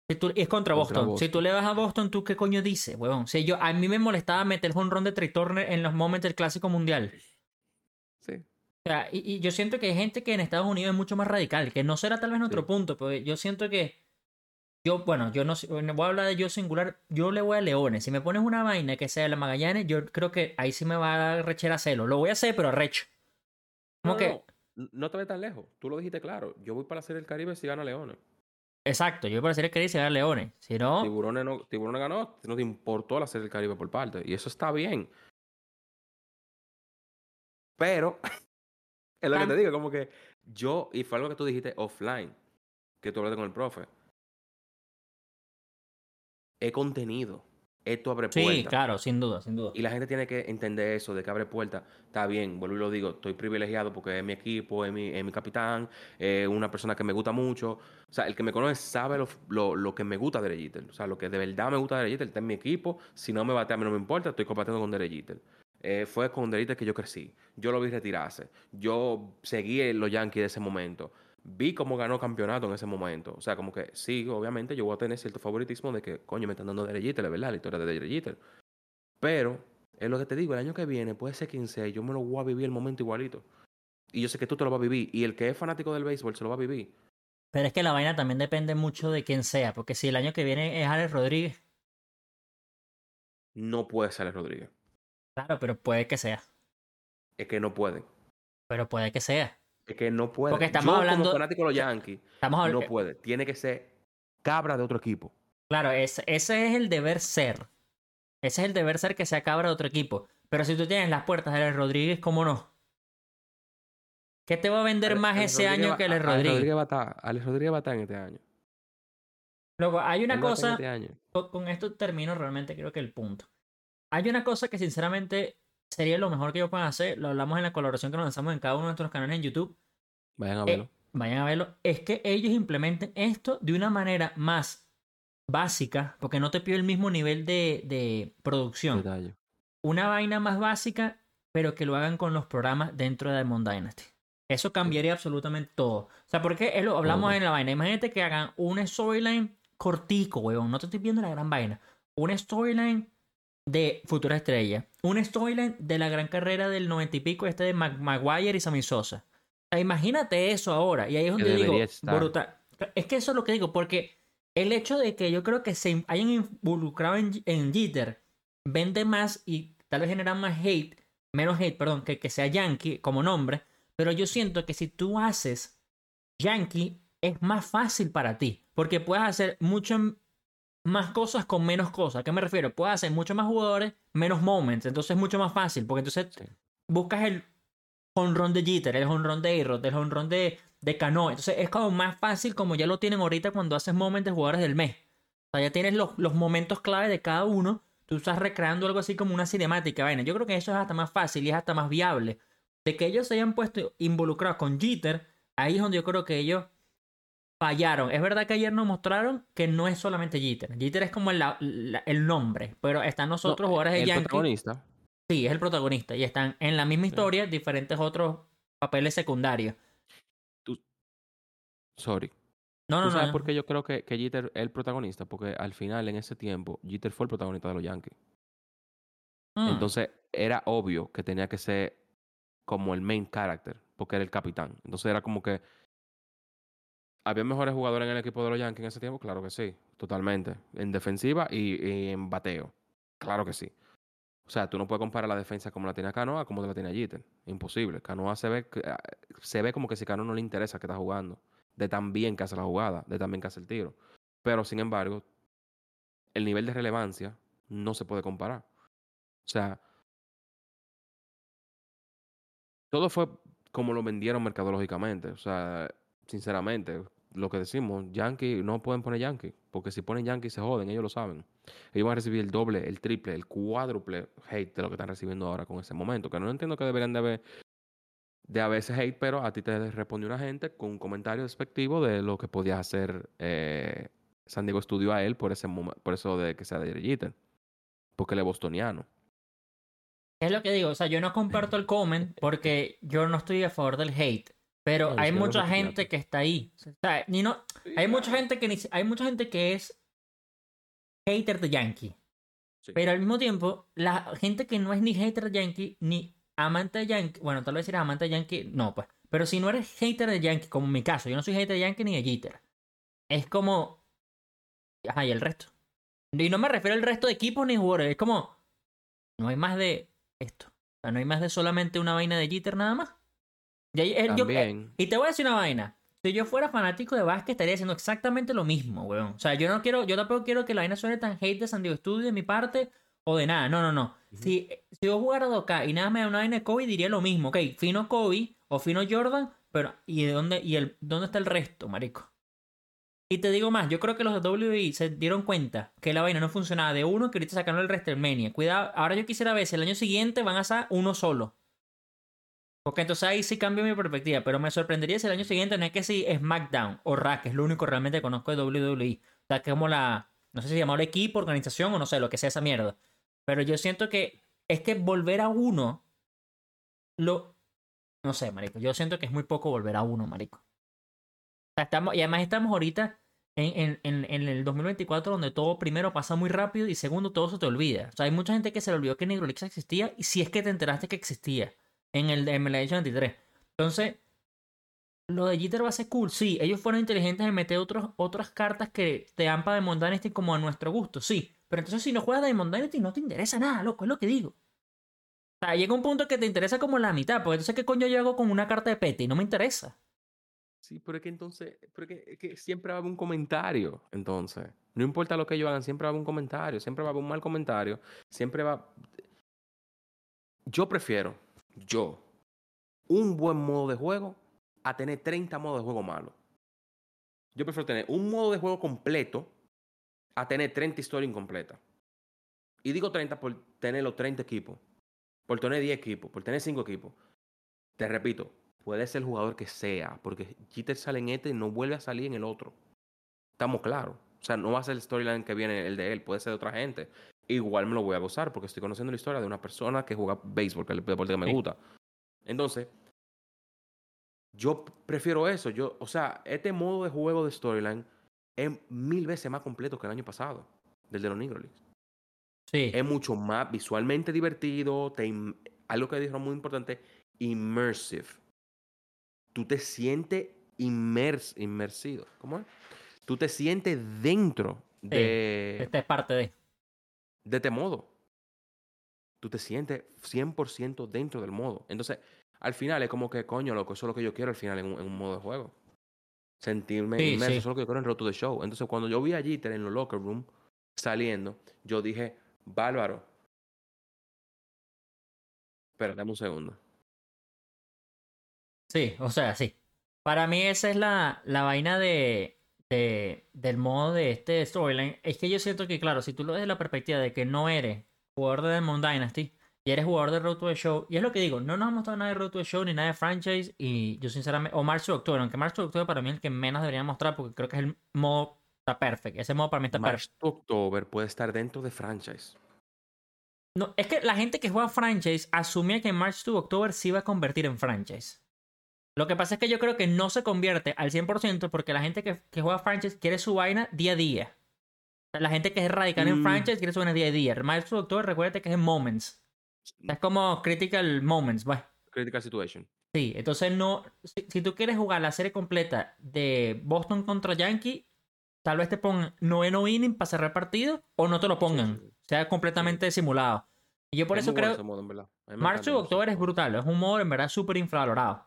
Si tú, es contra, Contra Boston. Boston. Si tú le vas a Boston, ¿tú qué coño dices, huevón? Si yo, a mí me molestaba meter home run de Trey Turner en los momentos del Clásico Mundial. Sí. O sea, y, y yo siento que hay gente que en Estados Unidos es mucho más radical, que no será tal vez nuestro Sí. punto, pero yo siento que yo, bueno, yo no voy a hablar de yo singular, yo le voy a Leones. Si me pones una vaina que sea de la Magallanes, yo creo que ahí sí me va a dar rechera hacerlo. Lo voy a hacer, pero recho. Como No, que, no, no te ves tan lejos. Tú lo dijiste claro. Yo voy para la Serie del Caribe si gana Leones. Exacto, yo parecería que dice a Leones. Si no, Tiburones, no, Tiburones ganó, no te importó la Serie del Caribe por parte. Y eso está bien. Pero, es lo que te digo, como que yo, y fue algo que tú dijiste offline, que tú hablaste con el profe. Es contenido. Esto abre sí, puertas. claro, sin duda, sin duda. Y la gente tiene que entender eso, de que abre puertas. Está bien, vuelvo y lo digo, estoy privilegiado porque es mi equipo, es mi, es mi capitán, es una persona que me gusta mucho. O sea, el que me conoce sabe lo, lo, lo que me gusta de Jeter. O sea, lo que de verdad me gusta de Jeter está en mi equipo. Si no me bate, a mí no me importa, estoy compartiendo con Derek. Eh, fue con Jeter que yo crecí. Yo lo vi retirarse. Yo seguí los Yankees de ese momento. Vi cómo ganó campeonato en ese momento. O sea, como que sí, obviamente yo voy a tener cierto favoritismo de que, coño, me están dando Derek Jeter, verdad, la historia de Derek Jeter. Pero, es lo que te digo, el año que viene, puede ser quien sea, yo me lo voy a vivir el momento igualito. Y yo sé que tú te lo vas a vivir. Y el que es fanático del béisbol se lo va a vivir. Pero es que la vaina también depende mucho de quién sea, porque si el año que viene es Alex Rodríguez, No puede ser Alex Rodríguez. Claro, pero puede que sea. Es que no pueden. Pero puede que sea. Es que no puede. Porque estamos yo, hablando- como fanático de los Yankees, Estamos no hablando. puede. Tiene que ser cabra de otro equipo. Claro, ese, ese es el deber ser. Ese es el deber ser que se acabra de otro equipo. Pero si tú tienes las puertas de Alex Rodríguez, ¿cómo no? ¿Qué te va a vender Ale- más ese año va- que Alex Rodríguez? Rodríguez va a estar, Alex Rodríguez va a estar en este año. Luego, hay una Él cosa. este con esto termino realmente creo que el punto. Hay una cosa que sinceramente sería lo mejor que ellos puedan hacer, lo hablamos en la colaboración que nos lanzamos en cada uno de nuestros canales en YouTube, Vayan a Eh, verlo. vayan a verlo, es que ellos implementen esto de una manera más básica, porque no te pido el mismo nivel de, de producción, Detalle. una vaina más básica, pero que lo hagan con los programas dentro de Diamond Dynasty. Eso cambiaría absolutamente todo. O sea, porque lo hablamos en la vaina. Imagínate que hagan un storyline cortico, weón. No te estoy viendo la gran vaina. Un storyline de Futura Estrella. Un storyline de la gran carrera del noventa y pico, este de Mag- Maguire y Sammy Sosa. O sea, imagínate eso ahora. Y ahí es donde digo, estar. brutal. Es que eso es lo que digo, porque el hecho de que yo creo que se hayan involucrado en, en Jeter vende más y tal vez genera más hate, menos hate, perdón, que que sea Yankee como nombre. Pero yo siento que si tú haces Yankee, es más fácil para ti. Porque puedes hacer mucho más cosas con menos cosas. ¿A qué me refiero? Puedes hacer mucho más jugadores, menos moments. Entonces es mucho más fácil. Porque entonces Sí. buscas el honrón de Jeter, el honrón de A-Rod, el honrón de, de Cano. Entonces es como más fácil como ya lo tienen ahorita cuando haces moments de jugadores del mes. O sea, ya tienes los, los momentos clave de cada uno. Tú estás recreando algo así como una cinemática, vaina. Yo creo que eso es hasta más fácil y es hasta más viable. De que ellos se hayan puesto involucrados con Jeter, ahí es donde yo creo que ellos fallaron. Es verdad que ayer nos mostraron que no es solamente Jeter. Jeter es como el, la- el nombre, pero están nosotros, No, jugadores de el Yankee. protagonista. Sí, es el protagonista. Y están en la misma historia, diferentes otros papeles secundarios. Sorry. No, no, ¿Tú sabes no. por qué yo creo que, que Jeter es el protagonista? Porque al final, en ese tiempo, Jeter fue el protagonista de los Yankees. Mm, Entonces, era obvio que tenía que ser como el main character, porque era el capitán. Entonces, era como que. ¿Había mejores jugadores en el equipo de los Yankees en ese tiempo? Claro que sí, totalmente. En defensiva y, en bateo. Claro que sí. O sea, tú no puedes comparar la defensa como la tiene Canoa como la tiene Jeter. Imposible. Canoa se ve, ah, se ve como que si Canoa no le interesa que está jugando. De tan bien que hace la jugada, de tan bien que hace el tiro. Pero, sin embargo, el nivel de relevancia no se puede comparar. O sea, todo fue como lo vendieron mercadológicamente. O sea, sinceramente, lo que decimos, Yankee, no pueden poner Yankee, porque si ponen Yankee se joden, ellos lo saben. Ellos van a recibir el doble, el triple, el cuádruple hate de lo que están recibiendo ahora con ese momento. Que no entiendo que deberían de haber de a veces hate, pero a ti te respondió una gente con un comentario despectivo de lo que podía hacer eh, San Diego Studio a él por ese por eso de que sea de Jeter. Porque él es bostoniano. Es lo que digo. O sea, yo no comparto el comment porque yo no estoy a favor del hate. Pero No, hay mucha gente que está ahí. O sea, ni no, hay mucha gente que ni hay mucha gente que es hater de Yankee. Sí. Pero al mismo tiempo, la gente que no es ni hater de Yankee, ni amante de Yankee, bueno, tal vez eres amante de Yankee, no, pues. Pero si no eres hater de Yankee, como en mi caso, yo no soy hater de Yankee ni de Jeter. Es como. Ajá, y el resto. Y no me refiero al resto de equipos ni jugadores, es como. No hay más de esto. O sea, no hay más de solamente una vaina de Jeter nada más. Y, ahí- eh, yo- eh, y te voy a decir una vaina. si yo fuera fanático de básquet, estaría haciendo exactamente lo mismo, weón. O sea, yo no quiero, yo tampoco quiero que la vaina suene tan hate de San Diego Studio de mi parte o de nada. No, no, no. si, si yo jugara 2K y nada me da una vaina de Kobe, diría lo mismo. Ok, fino Kobe o fino Jordan, pero ¿y de dónde, y el, dónde está el resto, marico? Y te digo más, yo creo que los de WWE se dieron cuenta que la vaina no funcionaba de uno, que ahorita sacaron el WrestleMania. Cuidado, ahora yo quisiera ver si el año siguiente van a ser uno solo. Porque entonces ahí sí cambio mi perspectiva, pero me sorprendería si el año siguiente no es que si SmackDown o Rack, que es lo único que realmente conozco de WWE. O sea, que como la, no sé si llamarlo equipo, organización o no sé, lo que sea esa mierda. Pero yo siento que es que volver a uno, lo, no sé, marico, yo siento que es muy poco volver a uno, marico. O sea, estamos, y además estamos ahorita en, en, en, el 2024 donde todo primero pasa muy rápido y segundo todo se te olvida. O sea, hay mucha gente que se le olvidó que Negrolix existía y si es que te enteraste que existía en el de MLH 23. Entonces, lo de Jitter va a ser cool. Sí, ellos fueron inteligentes en meter otros, otras cartas que te dan para Diamond Dynasty como a nuestro gusto, sí. Pero entonces si no juegas Diamond Dynasty no te interesa nada, loco, es lo que digo. O sea, llega un punto que te interesa como la mitad, porque entonces qué coño yo hago con una carta de Petty, no me interesa. Sí, pero es que entonces, porque es que siempre va a haber un comentario, entonces. No importa lo que ellos hagan, siempre va a haber un comentario, siempre va a haber un mal comentario, siempre va... Yo prefiero yo un buen modo de juego a tener 30 modos de juego malos. Yo prefiero tener un modo de juego completo a tener 30 historias incompletas. Y digo 30 por tener los 30 equipos, por tener 10 equipos, por tener 5 equipos. Te repito, puede ser el jugador que sea, porque Jeter sale en este y no vuelve a salir en el otro. Estamos claros. O sea, no va a ser el storyline que viene el de él, puede ser de otra gente igual me lo voy a gozar porque estoy conociendo la historia de una persona que juega béisbol, que es el deporte que me gusta. Entonces, yo prefiero eso. Yo, o sea, este modo de juego de storyline es mil veces más completo que el año pasado, del de los Negro Sí. Es mucho más visualmente divertido. Te, algo que dijeron muy importante, immersive. Tú te sientes inmers, inmersido. ¿Cómo es? Tú te sientes dentro de. Esta es parte de de este modo. Tú te sientes 100% dentro del modo. Entonces, al final es como que, coño, loco, eso es lo que yo quiero al final en un, modo de juego. Sentirme inmerso, eso es lo que yo quiero en Roto de Show. Entonces, cuando yo vi a Jeter en los locker room saliendo, yo dije, bárbaro. Dame un segundo. Sí, o sea, sí. Para mí esa es la, la vaina de, de, del modo de este storyline es que yo siento que, claro, si tú lo ves de la perspectiva de que no eres jugador de Demon Dynasty y eres jugador de Road to the Show, y es lo que digo, no nos ha mostrado nada de Road to the Show ni nada de franchise, y yo sinceramente, o March of October, aunque March of October para mí es el que menos debería mostrar porque creo que es el modo está perfecto, ese modo para mí está perfecto. March to October puede estar dentro de franchise. No, es que la gente que juega franchise asumía que March to October se iba a convertir en franchise. Lo que pasa es que yo creo que no se convierte al 100% porque la gente que, que juega franchise quiere su vaina día a día. La gente que es radical en mm. franchise quiere su vaina día a día. El maestro doctor, recuérdate que es en moments. Es como critical moments, bueno. Critical situation. Sí, entonces no. Si, tú quieres jugar la serie completa de Boston contra Yankee, tal vez te pongan noveno inning para cerrar partido o no te lo pongan. Sea completamente simulado. Y yo por eso creo. March of October es brutal. Es un modo en verdad súper infravalorado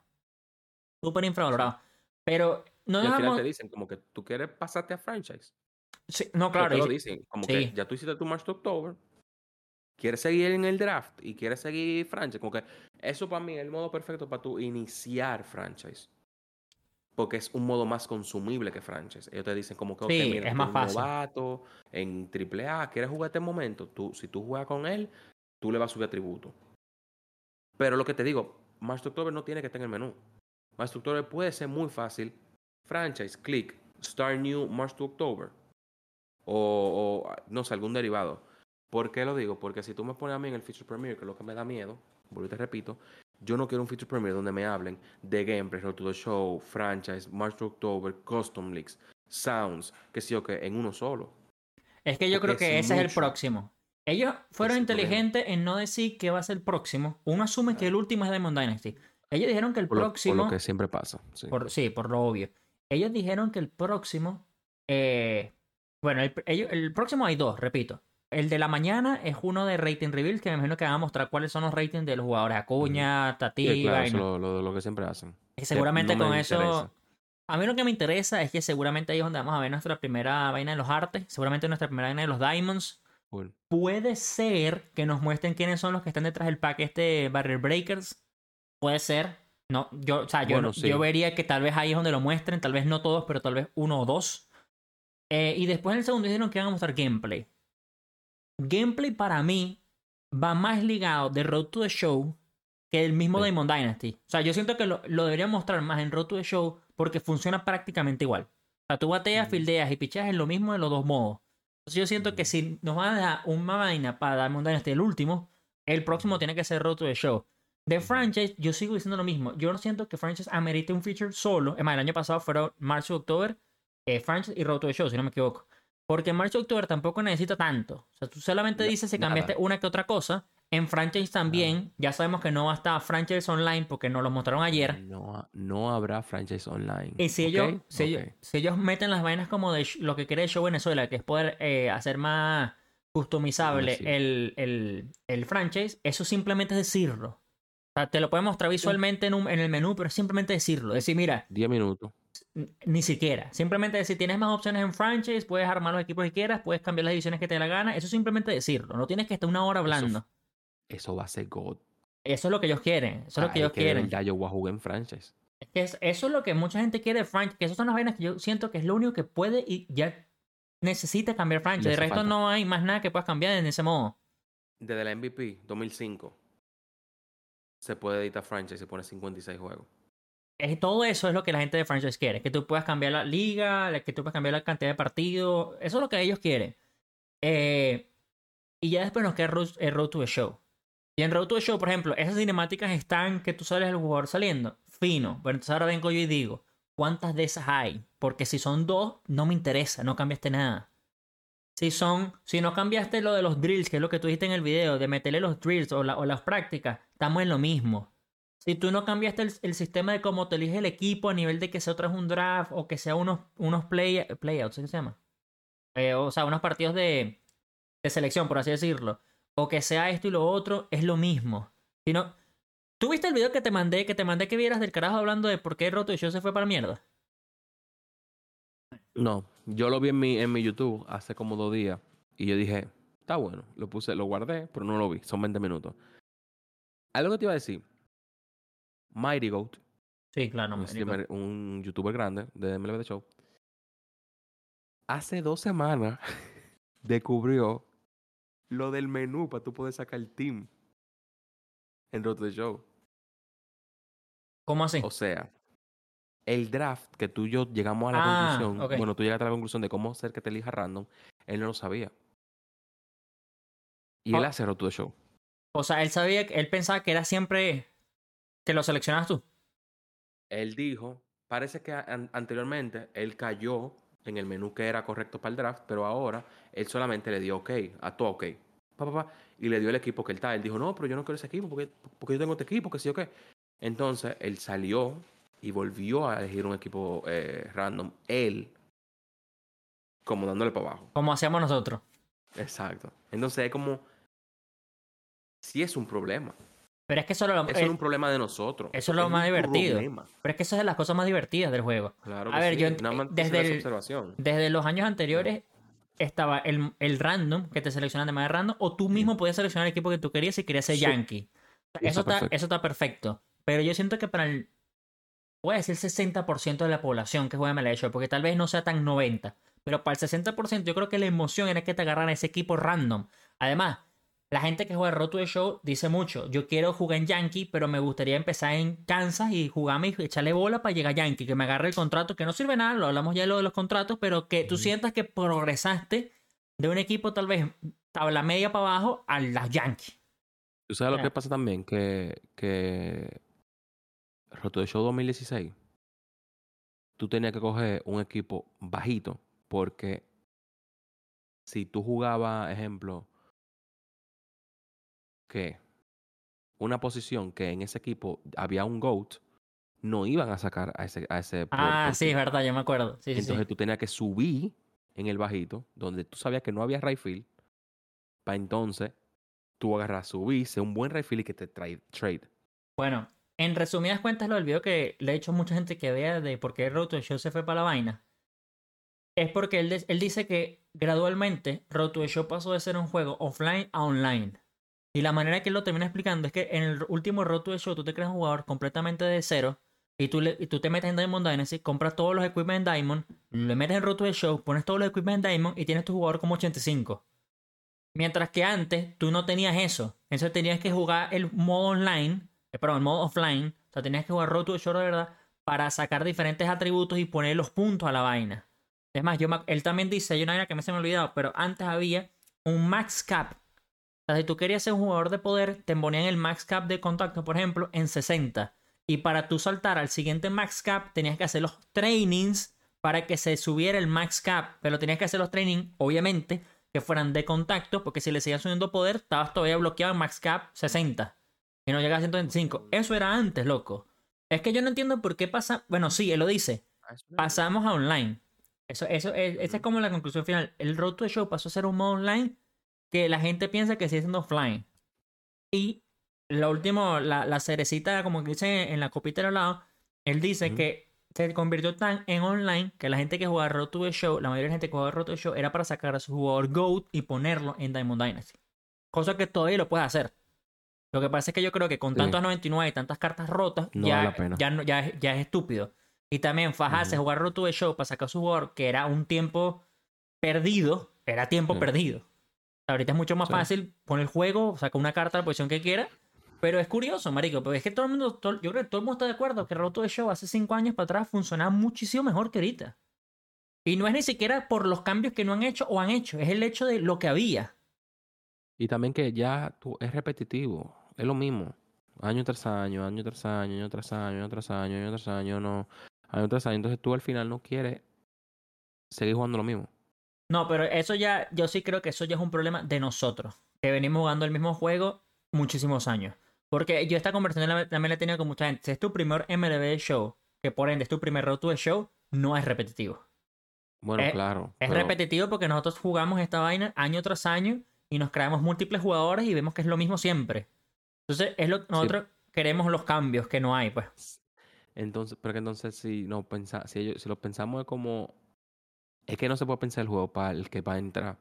súper infravalorado. Pero no y al final te dicen como que tú quieres pasarte a franchise. Sí, no, claro. Te lo dicen, como que ya tú hiciste tu March to October, quieres seguir en el draft y quieres seguir franchise. Como que eso para mí es el modo perfecto para tú iniciar franchise. Porque es un modo más consumible que franchise. Ellos te dicen como que, sí, es más fácil. novato en AAA, quieres jugar este momento. Tú, si tú juegas con él, tú le vas a subir atributo. Pero lo que te digo, March to October no tiene que estar en el menú. October puede ser muy fácil. Franchise, click, Start New March to October. O, o, no sé, algún derivado. ¿Por qué lo digo? Porque si tú me pones a mí en el Feature Premiere, que es lo que me da miedo, vuelvo y te repito, yo no quiero un Feature Premiere donde me hablen de gameplay, Road to the Show, franchise, March to October, custom leaks, sounds, que sí o que, en uno solo. Es que yo creo que ese es el próximo. Ellos fueron inteligentes en no decir qué va a ser el próximo. Uno asume que el último es Diamond Dynasty. Ellos dijeron que el próximo. Por lo que siempre pasa. Sí. Por, sí, por lo obvio. Ellos dijeron que el próximo. Eh, bueno, el, el próximo hay dos, repito. El de la mañana es uno de rating reveal, que me imagino que van a mostrar cuáles son los ratings de los jugadores. Acuña, Tati. Sí, claro, eso lo, lo, que siempre hacen. Y seguramente con eso. A mí lo que me interesa es que seguramente ahí es donde vamos a ver nuestra primera vaina de los artes, seguramente nuestra primera vaina de los diamonds. Cool. Puede ser que nos muestren quiénes son los que están detrás del pack este Barrier Breakers. Puede ser. No, yo, o sea, yo, Bueno, no- sí. yo vería que tal vez ahí es donde lo muestren, tal vez no todos, pero tal vez uno o dos. Eh, y después en el segundo dijeron que iban a mostrar gameplay. Gameplay para mí va más ligado de Road to the Show que el mismo Sí. Diamond Dynasty. O sea, yo siento que lo, lo deberían mostrar más en Road to the Show porque funciona prácticamente igual. O sea, tú bateas, Ujú. fildeas y picheas en lo mismo de los dos modos. Entonces yo siento que Ujú. si nos van a dar una vaina para Diamond Dynasty el último, el próximo tiene que ser Road to the Show. De franchise, yo sigo diciendo lo mismo. Yo no siento que franchise amerite un feature solo. Es más, el año pasado fueron marzo y octubre, eh, franchise y Road to the Show, si no me equivoco. Porque marzo y octubre tampoco necesita tanto. O sea, tú solamente dices si nada. cambiaste una que otra cosa. En franchise también, ya sabemos que no va a estar franchise online porque nos lo mostraron ayer. No, no habrá franchise online. Y si ellos, si, ellos, si ellos meten las vainas como de lo que quiere el show Venezuela, que es poder eh, hacer más customizable Sí. el, el, el franchise, eso simplemente es decirlo. Sea, te lo pueden mostrar visualmente en, un- en el menú, pero es simplemente decirlo. Decir, mira, 10 minutos. ni siquiera. Simplemente decir, tienes más opciones en franchise, puedes armar los equipos que quieras, puedes cambiar las divisiones que te dé la gana. Eso es simplemente decirlo. No tienes que estar una hora hablando. Eso va a ser God. Eso es lo que ellos quieren. Eso es lo que ellos quieren. verdad yo voy a jugar en franchise. Es que es- eso es lo que mucha gente quiere de franchise. Que esas son las vainas que yo siento que es lo único que puede y ya necesita cambiar franchise. De resto falta. no hay más nada que puedas cambiar en ese modo. Desde la MVP 2005 se puede editar franchise y pone 56 juegos. Todo eso es lo que la gente de franchise quiere. Que tú puedas cambiar la liga, que tú puedas cambiar la cantidad de partidos. Eso es lo que ellos quieren. Eh, y ya después nos queda eh, Road to the Show. Y en Road to the Show, por ejemplo, esas cinemáticas están que tú sales el jugador saliendo. Fino. Pero entonces ahora vengo yo y digo, ¿cuántas de esas hay? Porque si son dos, no me interesa, no cambiaste nada. Si son, si no cambiaste lo de los drills, que es lo que tú dijiste en el video, de meterle los drills o, la- o las prácticas, estamos en lo mismo. Si tú no cambiaste el, sistema de cómo te elige el equipo a nivel de que sea otra un draft o que sea unos, unos play, playouts, ¿qué se llama? Eh, o sea, unos partidos de, selección, por así decirlo. O que sea esto y lo otro, es lo mismo. Si ¿Tú viste el video que te mandé, que te mandé que vieras del carajo hablando de por qué Roto y Show se fue para mierda? No, yo lo vi en mi, en mi YouTube hace como dos días y yo dije, está bueno, lo puse, lo guardé, pero no lo vi, son 20 minutos. Algo que te iba a decir, Mighty Goat, Sí, claro, un, streamer- un youtuber grande de MLB The Show, hace dos semanas descubrió lo del menú para tú poder sacar el team en Road to the Show. ¿Cómo así? O sea, el draft que tú y yo llegamos a la Ah, conclusión, bueno, tú llegaste a la conclusión de cómo hacer que te elija random, él no lo sabía. Y él hace Road to the Show. O sea, él sabía, que- él pensaba que era siempre que lo seleccionabas tú. Él dijo, parece que an- anteriormente él cayó en el menú que era correcto para el draft, pero ahora él solamente le dio OK, a todo OK. Pa, pa, pa, y le dio el equipo que él está. Él dijo, no, pero yo no quiero ese equipo porque, porque yo tengo este equipo, que sí o qué. Entonces él salió y volvió a elegir un equipo eh, random. Él, como dándole para abajo. Como hacíamos nosotros. Exacto. Entonces es como, sí es un problema. Pero es que eso es lo, Eso eh, es un problema de nosotros. eso es lo más divertido. problema. pero es que eso es de las cosas más divertidas del juego. Claro A que ver, sí. yo- Nada desde el- observación. Desde los años anteriores estaba el, el random, que te seleccionan de manera random, o tú mismo podías seleccionar el equipo que tú querías si querías ser. Yankee. Eso Eso está está, perfecto. eso está perfecto. Pero yo siento que para el. Voy a decir 60% de la población que juega MLB Show, porque tal vez no sea tan 90%. Pero para el 60% yo creo que la emoción era que te agarraran ese equipo random. Además, la gente que juega Roto de Show dice mucho. Yo quiero jugar en Yankee, pero me gustaría empezar en Kansas y jugarme y echarle bola para llegar a Yankee. Que me agarre el contrato, que no sirve nada, lo hablamos ya de lo de los contratos, pero que tú sientas que progresaste de un equipo tal vez tabla media para abajo a las Yankees. ¿Tú sabes lo que pasa también? Que, que Roto de Show 2016, tú tenías que coger un equipo bajito porque si tú jugabas, ejemplo, que una posición que en ese equipo había un GOAT, no iban a sacar a ese, a ese Ah, sí, es verdad, yo me acuerdo. Sí, Entonces sí. tú tenías que subir en el bajito, donde tú sabías que no había right field, para entonces tú agarrar, subir, ser un buen right field y que te trae trade. Bueno, en resumidas cuentas, lo del que le he hecho a mucha gente que vea de por qué Road to Show se fue para la vaina. Es porque él, él dice que gradualmente Road to Show pasó de ser un juego offline a online. Y la manera que él lo termina explicando es que en el último Road to Show tú te creas un jugador completamente de cero y tú, le- y tú te metes en Diamond Dynasty, compras todos los equipment en Diamond, le metes en Road to Show, pones todos los equipment en Diamond y tienes tu jugador como 85. Mientras que antes tú no tenías eso. Entonces tenías que jugar el modo online, eh, perdón, el modo offline. O sea, tenías que jugar Road to the de verdad para sacar diferentes atributos y poner los puntos a la vaina. Es más, yo me- él también dice, hay una vaina que me se me ha olvidado, pero antes había un max cap. O sea, si tú querías ser un jugador de poder, te ponían el max cap de contacto, por ejemplo, en 60. Y para tú saltar al siguiente max cap, tenías que hacer los trainings para que se subiera el max cap. Pero tenías que hacer los trainings, obviamente, que fueran de contacto, porque si le seguías subiendo poder, estabas todavía bloqueado en max cap 60. Y no llegaba a 125. Eso era antes, loco. Es que yo no entiendo por qué pasa. Bueno, sí, él lo dice. Ah, Pasamos a online. Eso, eso, es- esa es como la conclusión final. El Road to the Show pasó a ser un modo online que la gente piensa que sigue siendo offline. Y lo último, la, la cerecita, como que dice en la copita de al lado, él dice que se convirtió tan en online que la gente que jugaba Road to the Show, la mayoría de la gente que jugaba Road to the Show era para sacar a su jugador GOAT y ponerlo en Diamond Dynasty. Cosa que todavía lo puedes hacer. Lo que pasa es que yo creo que con Sí. tantos 99 y tantas cartas rotas, No ya, ya, no- ya, es- ya es estúpido. Y también fajarse, jugar Road to the Show para sacar a su jugador, que era un tiempo perdido, era tiempo Sí. perdido. Ahorita es mucho más Sí. fácil poner el juego, saca una carta a la posición que quiera. Pero es curioso, marico, porque es que todo el mundo, todo- yo creo que todo el mundo está de acuerdo que Road to the Show hace cinco años para atrás funcionaba muchísimo mejor que ahorita. Y no es ni siquiera por los cambios que no han hecho o han hecho, es el hecho de lo que había. Y también que ya tú, es repetitivo, es lo mismo. Año tras año, año tras año, año tras año, año tras año, año tras año, no. Año tras año. Entonces tú al final no quieres seguir jugando lo mismo. No, pero eso ya, yo sí creo que eso ya es un problema de nosotros, que venimos jugando el mismo juego muchísimos años. Porque yo esta conversación la- también la he tenido con mucha gente. Si es tu primer MLB show, que por ende es tu primer Road to the Show, no es repetitivo. Bueno, Es- claro. Es pero- repetitivo porque nosotros jugamos esta vaina año tras año y nos creamos múltiples jugadores y vemos que es lo mismo siempre. Entonces, es lo nosotros queremos los cambios que no hay, pues. Entonces, pero que entonces si no pensa, si ellos, si lo pensamos es como es que no se puede pensar el juego para el que va a entrar.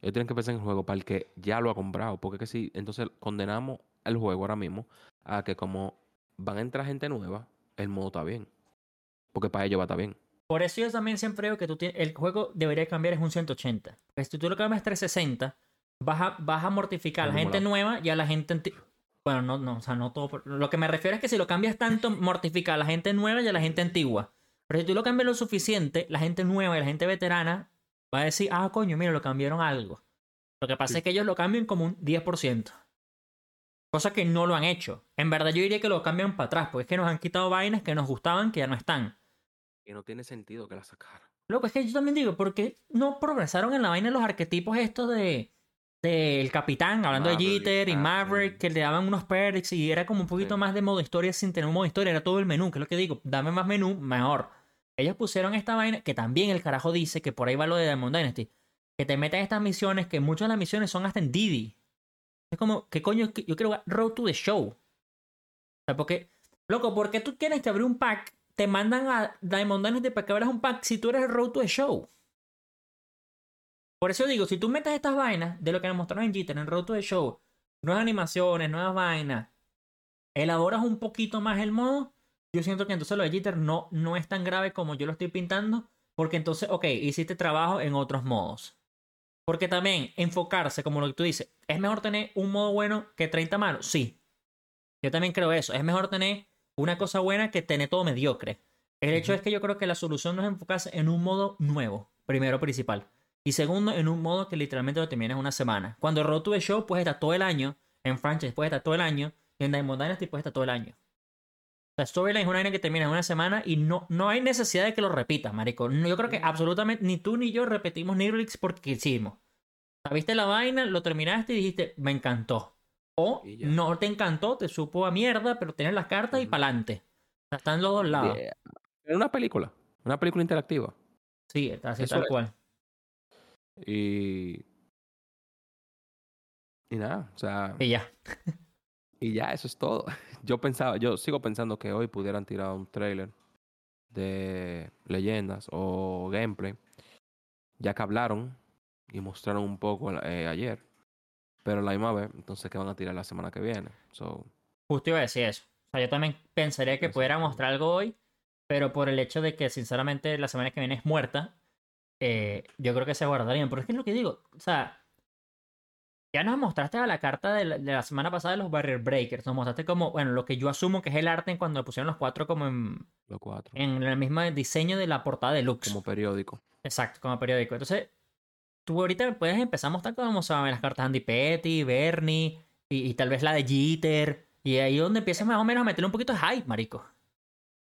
Ellos tienen que pensar en el juego para el que ya lo ha comprado. Porque es que si entonces condenamos el juego ahora mismo a que como van a entrar gente nueva, el modo está bien. Porque para ellos va a estar bien. Por eso yo también siempre digo que tú tienes- el juego debería cambiar es un 180. Porque si tú lo cambias 360, vas a, vas a mortificar a la gente nueva y a la gente Bueno, no, no, o sea, no todo. Lo que me refiero es que si lo cambias tanto, mortifica a la gente nueva y a la gente antigua. Pero si tú lo cambias lo suficiente, la gente nueva y la gente veterana va a decir, ah, coño, mira, lo cambiaron algo. Lo que pasa Sí. es que ellos lo cambian como un 10%. Cosa que no lo han hecho. En verdad yo diría que lo cambian para atrás, porque es que nos han quitado vainas que nos gustaban que ya no están. Y no tiene sentido que la sacaran. Loco, es que yo también digo, ¿por qué no progresaron en la vaina de los arquetipos estos de del capitán, hablando de Jeter y ah, Maverick, sí. que le daban unos perks y era como un poquito Sí. más de modo historia sin tener un modo historia, era todo el menú, que es lo que digo, dame más menú, mejor. Ellos pusieron esta vaina, que también el carajo dice que por ahí va lo de Diamond Dynasty, que te meten estas misiones, que muchas de las misiones son hasta en Didi. Es como, ¿qué coño? Yo quiero Road to the Show. O sea, porque, loco, ¿por qué tú tienes que abrir un pack? Te mandan a Diamond Dynasty para que abras un pack si tú eres el Road to the Show. Por eso digo, si tú metes estas vainas de lo que nos mostraron en Jitter, en Road to the Show, nuevas animaciones, nuevas vainas, elaboras un poquito más el modo, yo siento que entonces lo de Jitter no, no es tan grave como yo lo estoy pintando, porque entonces, ok, hiciste trabajo en otros modos. Porque también enfocarse, como lo que tú dices, ¿es mejor tener un modo bueno que 30 malos? Sí. Yo también creo eso. Es mejor tener una cosa buena que tener todo mediocre. El hecho es que yo creo que la solución no es enfocarse en un modo nuevo, primero principal. Y segundo, en un modo que literalmente lo termines en una semana. Cuando Road to the Show puedes estar todo el año, en franchise puedes estar todo el año, y en Diamond Dynasty puedes estar todo el año. La storyline es una vaina que termina en una semana y no, no hay necesidad de que lo repitas, marico. No, Yo creo que absolutamente ni tú ni yo repetimos Neuralix porque hicimos. Viste la vaina, lo terminaste y dijiste, me encantó. O no te encantó, te supo a mierda, pero tienes las cartas y pa'lante. Están los dos lados. Era una película, una película interactiva. Sí, así Eso tal es. cual. Y. Y nada, o sea, Y ya. y ya, eso es todo. yo pensaba, yo sigo pensando que hoy pudieran tirar un trailer de leyendas o gameplay, ya que hablaron y mostraron un poco eh, ayer, pero la misma vez, entonces que van a tirar la semana que viene. So, Justo iba a decir eso. O sea, yo también pensaría que pudiera mostrar algo hoy, pero por el hecho de que sinceramente la semana que viene es muerta, eh, yo creo que se guardarían. Pero es que es lo que digo, o sea, ya nos mostraste a la carta de la, de la semana pasada de los Barrier Breakers, nos mostraste como, bueno, lo que yo asumo que es el arte en cuando pusieron los cuatro como en, los cuatro, en el mismo diseño de la portada de Lux. como periódico. Exacto, como periódico. Entonces, tú ahorita puedes empezar a mostrar cómo se van las cartas Andy Petty, Bernie, y, y tal vez la de Jeter. Y ahí es donde empiezas más o menos a meterle un poquito de hype, marico.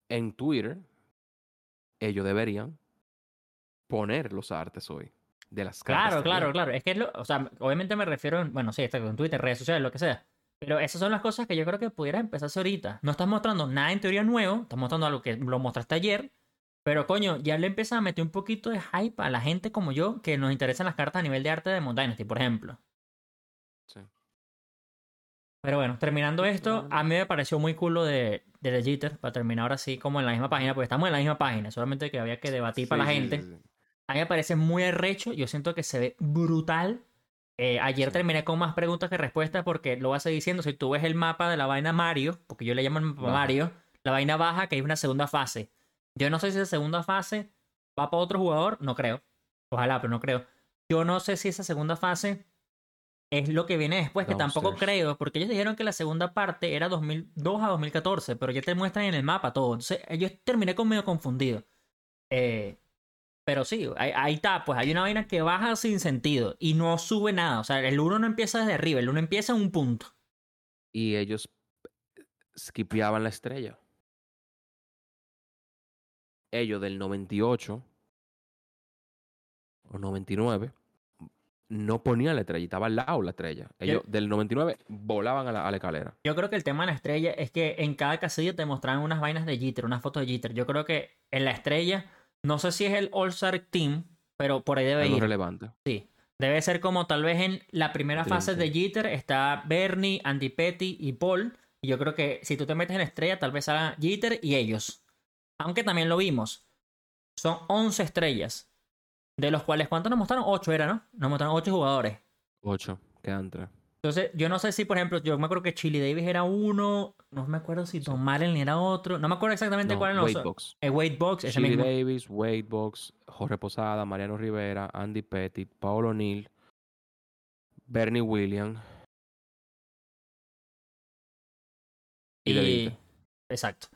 En Twitter, ellos deberían poner los artes hoy de las cartas. Claro, claro, claro. Es que, lo, o sea, obviamente me refiero, en- bueno, sí, está en Twitter, redes sociales, lo que sea. Pero esas son las cosas que yo creo que pudieras empezarse ahorita. No estás mostrando nada en teoría nuevo, estás mostrando algo que lo mostraste ayer. Pero coño, ya le empiezas a meter un poquito de hype a la gente como yo que nos interesan las cartas a nivel de arte de Moon Dynasty, por ejemplo. Sí. Pero bueno, terminando esto, a mí me pareció muy cool lo de, de The Jitter, para terminar ahora sí como en la misma página, porque estamos en la misma página, solamente que había que debatir para la gente. sí, sí. A mí me parece muy arrecho, yo siento que se ve brutal. Eh, ayer Sí. terminé con más preguntas que respuestas porque lo vas a diciendo, si tú ves el mapa de la vaina Mario, porque yo le llamo el mapa. Mario, la vaina baja que hay una segunda fase. Yo no sé si esa segunda fase va para otro jugador, no creo. Ojalá, pero no creo. Yo no sé si esa segunda fase es lo que viene después, que tampoco creo, porque ellos dijeron que la segunda parte era 2002 a 2014, pero ya te muestran en el mapa todo. Entonces, yo terminé con medio confundido. Eh, pero sí, ahí, ahí está, pues hay una vaina que baja sin sentido y no sube nada. O sea, el 1 no empieza desde arriba, el 1 empieza en un punto. Y ellos skipeaban la estrella. Ellos del 98 o 99 no ponían la estrella, estaba al lado la estrella. Ellos del 99 volaban a la, a la escalera. Yo creo que el tema de la estrella es que en cada casilla te mostraban unas vainas de Jitter, unas fotos de Jitter. Yo creo que en la estrella, no sé si es el All-Star Team, pero por ahí debe Algo ir. relevante. Sí. Debe ser como tal vez en la primera fase de. Jeter está Bernie, Andy Petty y Paul. Y yo creo que si tú te metes en estrella, tal vez salga Jeter y ellos. Aunque también lo vimos. Son 11 estrellas. De los cuales, ¿cuántos nos mostraron? 8 era, ¿no? Nos mostraron 8 jugadores. 8, quedan 3. Entonces, yo no sé si, por ejemplo, yo me acuerdo que Chili Davis era uno. No me acuerdo si Tom Allen era otro. No me acuerdo exactamente No, cuál era el Box. El Wade Box, ese Chili mismo. Davis, Wade Box, Jorge Posada, Mariano Rivera, Andy Pettit, Paolo O'Neill, Bernie Williams. Y Y... Exacto.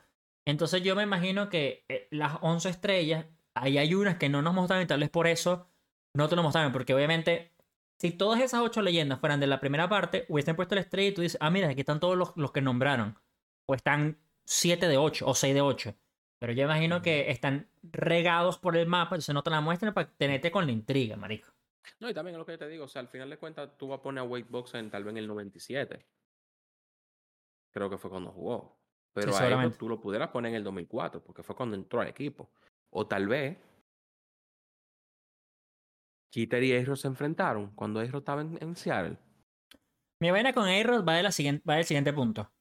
Entonces yo me imagino que eh, las 11 estrellas, ahí hay unas que no nos mostraron y tal vez por eso no te lo mostraron, porque obviamente si todas esas 8 leyendas fueran de la primera parte, hubiesen puesto la estrella y tú dices, ah, mira, aquí están todos los, los que nombraron. O están 7 de 8 o 6 de 8. Pero yo imagino que están regados por el mapa, entonces no te la muestran para tenerte con la intriga, marico. No, y también es lo que yo te digo, o sea, al final de cuentas tú vas a poner a Box en tal vez en el 97. Creo que fue cuando jugó. Pero Sí, a tú lo pudieras poner en el 2004, porque fue cuando entró al equipo. O tal vez Jeter y Ayro se enfrentaron cuando Ayro estaba en, en Seattle. Mi vaina con Aerod va, de la siguiente, va del siguiente punto.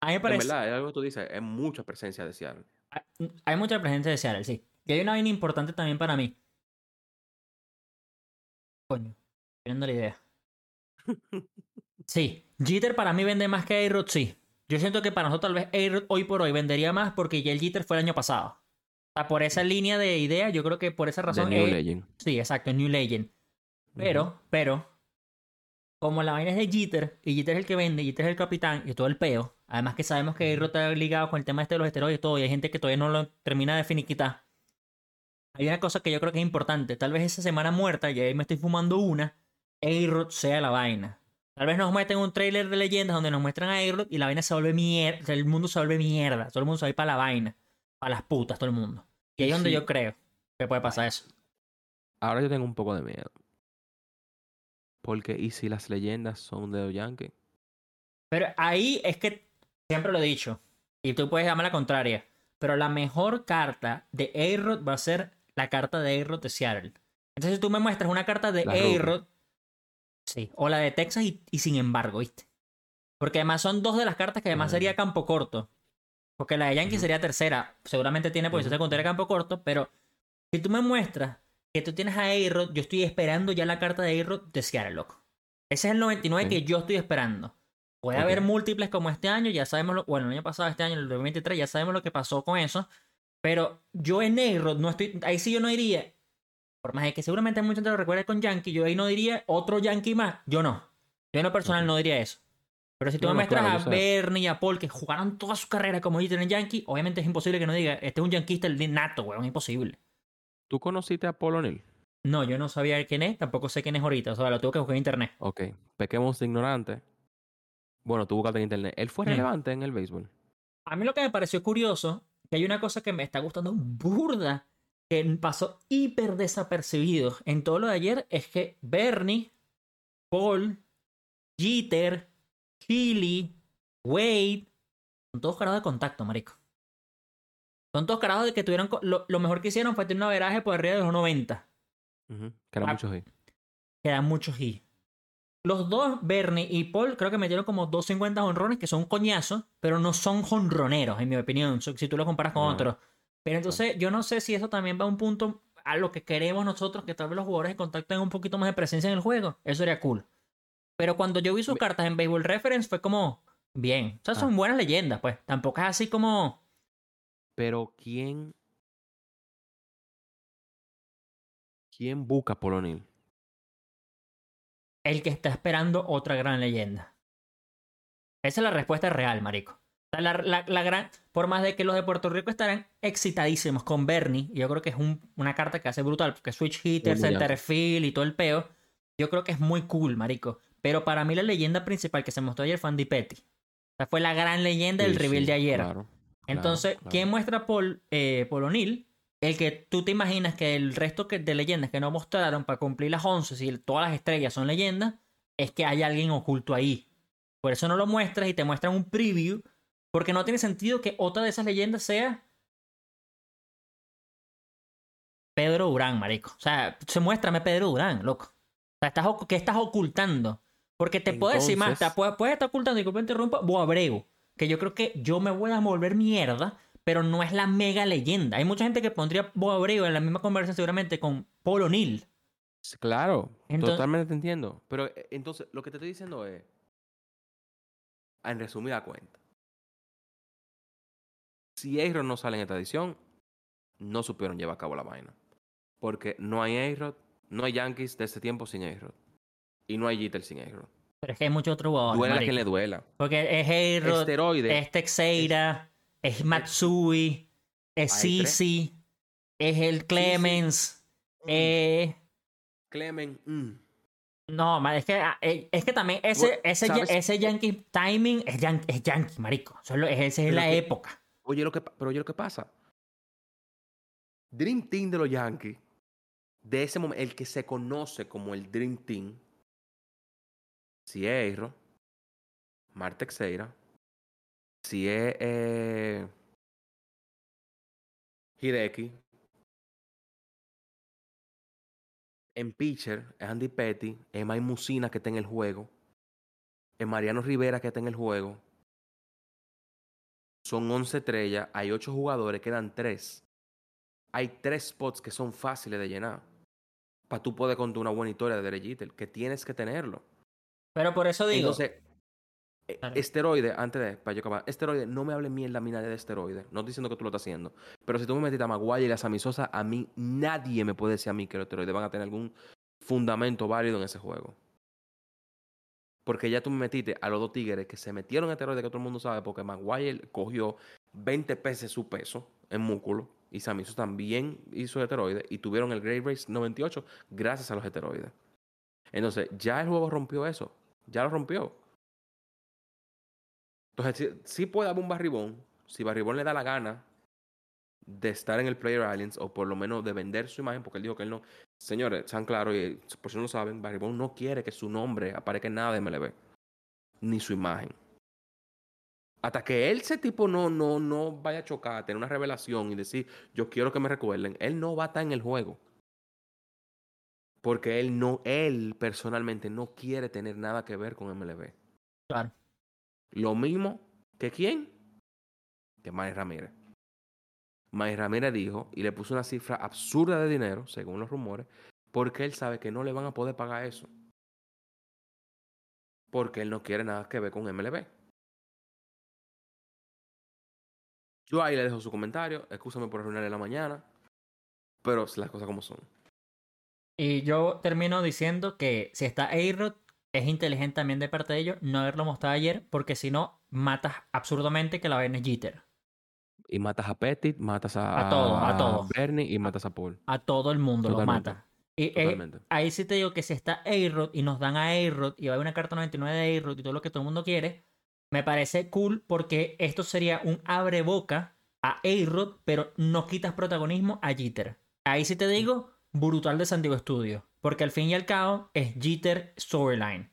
A mí me En parece... verdad, es algo que tú dices, es mucha presencia de Seattle. Hay- Hay mucha presencia de Seattle, sí. Y hay una vaina importante también para mí. Coño, viendo la idea. Sí, Jeter para mí vende más que A-Rod, sí. Yo siento que para nosotros tal vez A-Rod hoy por hoy vendería más porque ya el Jeter fue el año pasado. O sea, por esa línea de idea, yo creo que por esa razón... New A- Legend. Sí, exacto, New Legend. Pero, pero, como la vaina es de Jeter, y Jeter es el que vende, y Jeter es el capitán, y todo el peo, además que sabemos que A-Rod está ligado con el tema este de los esteroides y todo, y hay gente que todavía no lo termina de finiquitar. Hay una cosa que yo creo que es importante, tal vez esa semana muerta, y ahí me estoy fumando una, A-Rod sea la vaina. Tal vez nos meten un trailer de leyendas donde nos muestran a A-Rod y la vaina se vuelve mierda, el mundo se vuelve mierda, todo el mundo se va a ir para la vaina, para las putas, todo el mundo. Y ahí es donde yo creo que puede pasar eso. Ahora yo tengo un poco de miedo. Porque, ¿y si las leyendas son de los Yankees? Pero ahí es que siempre lo he dicho, y tú puedes llamar la contraria, pero la mejor carta de A-Rod va a ser la carta de A-Rod de Seattle. Entonces, si tú me muestras una carta de. A-Rod, sí, o la de Texas, y, y sin embargo, ¿viste? Porque además son dos de las cartas que además sería campo corto. Porque la de Yankee Ujú. sería tercera. Seguramente tiene posición Ujú. secundaria campo corto, pero si tú me muestras que tú tienes a A-Rod, yo estoy esperando ya la carta de A-Rod de Seattle, loco. Ese es el 99 Sí. que yo estoy esperando. Puede haber múltiples como este año, ya sabemos lo, bueno, el año pasado, este año, el 2023, ya sabemos lo que pasó con eso. Pero yo en A-Rod no estoy, ahí sí yo no diría, por más de que seguramente mucha gente lo recuerde con Yankee, yo ahí no diría otro Yankee más, yo no. Yo en lo personal no diría eso. Pero si tú No, me muestras claro, a. Bernie y a Paul que jugaron toda su carrera como hitter en Yankee, obviamente es imposible que no diga, este es un yanquista el nato, weón, es imposible. ¿Tú conociste a Paul O'Neill? No, yo no sabía quién es, tampoco sé quién es ahorita, o sea, lo tuve que buscar en internet. Ok. Pequemos de ignorante. Bueno, tú buscaste en internet. ¿Él fue Mm. relevante en el béisbol? A mí lo que me pareció curioso, que hay una cosa que me está gustando burda, que pasó hiper desapercibido en todo lo de ayer, es que Bernie, Paul, Jeter, Healy, Wade, son todos carados de contacto, marico. Son todos carados de que tuvieron... Lo, lo mejor que hicieron fue tener un averaje por arriba de los 90. Ujú, Que era Ah. muchos hits. Los dos, Bernie y Paul, creo que metieron como 250 honrones, que son coñazos, pero no son jonroneros, en mi opinión, si tú lo comparas con No. otros. Pero entonces, yo no sé si eso también va a un punto a lo que queremos nosotros, que tal vez los jugadores de contacto tengan un poquito más de presencia en el juego. Eso sería cool. Pero cuando yo vi sus cartas en Baseball Reference, fue como, bien. O sea, son Ah. buenas leyendas, pues. Tampoco es así como. Pero ¿quién... ¿Quién busca Paul O'Neill? el que está esperando otra gran leyenda. Esa es la respuesta real, marico. La, la- la gran, por más de que los de Puerto Rico estarán excitadísimos con Bernie, yo creo que es un- una carta que hace brutal, porque switch hitter, Muy center field y todo el peo, yo creo que es muy cool, marico. Pero para mí la leyenda principal que se mostró ayer fue Andy Petty. O sea, fue la gran leyenda del Sí, reveal sí, de ayer. claro, Entonces, claro. ¿quién muestra a Paul, eh, Paul O'Neill? El que tú te imaginas que el resto que- de leyendas que no mostraron para cumplir las 11, si todas las estrellas son leyendas, es que hay alguien oculto ahí. Por eso no lo muestras y te muestran un preview, porque no tiene sentido que otra de esas leyendas sea Pedro Durán, marico. O sea, se muéstrame Pedro Durán, loco. O sea, estás, ¿qué estás ocultando? Porque te puedo decir más, te Entonces- puedes, puedes estar ocultando, me interrumpa, Boabreu. Que yo creo que yo me voy a volver mierda, pero no es la mega leyenda. Hay mucha gente que pondría Boabreu en la misma conversación seguramente con Paul O'Neill. Claro, Entonces- totalmente te entiendo. Pero eh, entonces, lo que te estoy diciendo es, en resumida cuenta, si A-Rod no sale en esta edición, no supieron llevar a cabo la vaina. Porque no hay A-Rod, no hay Yankees de este tiempo sin A-Rod. Y no hay Jeter sin A-Rod. Pero es que hay muchos otros jugadores. Duele a quien le duela. Porque es Hayrod, Esteroide. es Texeira, es Matsui, es. Sisi, es el Clemens, Mm, eh, mm. No, es que, ah, eh, es que también ese, ese, ese Yankee timing es Yankee, es yankee marico. Solo es, esa es Pero la que- época. Oye, lo que, pero oye lo que pasa. Dream Team de los Yankees, de ese momento, el que se conoce como el Dream Team, si es Eiro, Marte Teixeira, si es eh, Hideki, en pitcher es Andy Petty, es Mike Musina que está en el juego, es Mariano Rivera que está en el juego, son 11 estrellas, hay 8 jugadores, quedan 3. Hay 3 spots que son fáciles de llenar. Para tú poder contar una buena historia de Derek Jeter, que tienes que tenerlo. Pero por eso digo, Entonces, Claro. esteroide, antes de, para yo acabar, esteroide, no me hable mierda a mí nadie de esteroide. No estoy diciendo que tú lo estás haciendo. Pero si tú me metiste a Maguire y a Sammy Sosa, a mí nadie me puede decir a mí que los esteroides van a tener algún fundamento válido en ese juego. Porque ya tú me metiste a los dos tigres que se metieron en esteroides que todo el mundo sabe, porque Maguire cogió 20 pesos su peso en músculo y Sammy Sosa también hizo esteroides y tuvieron el Great Race 98 gracias a los esteroides. Entonces, ya el juego rompió eso. Ya lo rompió. Entonces, sí, sí puede haber un barribón. Si Barribón le da la gana de estar en el Player Alliance o por lo menos de vender su imagen, porque él dijo que él no. Señores, sean claros y por si no lo saben, Barribón no quiere que su nombre aparezca en nada de MLB, ni su imagen. Hasta que él, ese tipo, no, no, no vaya a chocar, tener una revelación y decir, yo quiero que me recuerden, él no va a estar en el juego. Porque él no, él personalmente no quiere tener nada que ver con MLB. claro. Lo mismo que quién? Que May Ramírez. May Ramírez dijo y le puso una cifra absurda de dinero, según los rumores, porque él sabe que no le van a poder pagar eso. Porque él no quiere nada que ver con MLB. Yo ahí le dejo su comentario. Excúsame por arruinarle la mañana. Pero las cosas como son. Y yo termino diciendo que si está A-Rod, es inteligente también de parte de ellos no haberlo mostrado ayer, porque si no, matas absurdamente que la vaina es Jeter. Y matas a Petit, matas a, A todo, a todo. Bernie y matas a Paul. A todo el mundo lo mata. Y eh, ahí sí te digo que si está A-Rod y nos dan a A-Rod y va a haber una carta 99 de A-Rod y todo lo que todo el mundo quiere, me parece cool porque esto sería un abre boca a A-Rod, pero no quitas protagonismo a Jeter. Ahí sí te digo, brutal de San Diego Studio. Porque al fin y al cabo es Jeter Storyline.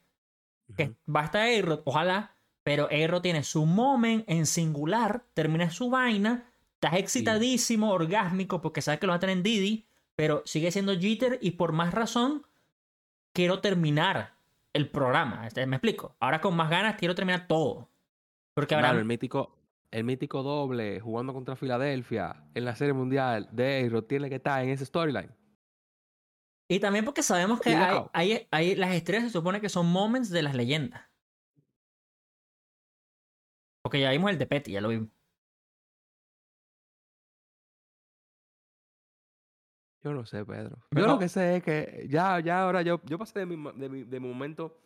Que Ujú. basta A-Rod, ojalá, pero A-Rod tiene su moment en singular, termina su vaina, estás excitadísimo, orgásmico, porque sabes que lo va a tener en Didi, pero sigue siendo Jeter y por más razón quiero terminar el programa. Este, ¿Me explico? Ahora con más ganas quiero terminar todo. Porque ahora... Mano, el mítico, el mítico doble jugando contra Filadelfia en la Serie Mundial de Eiro tiene que estar en ese storyline. Y también porque sabemos que hay, hay- hay- las estrellas se supone que son moments de las leyendas. Porque ya vimos el de Petty, ya lo vimos. Yo no sé, Pedro. Yo lo que sé es que ya, ya ahora yo, yo pasé de mi, de mi, de mi momento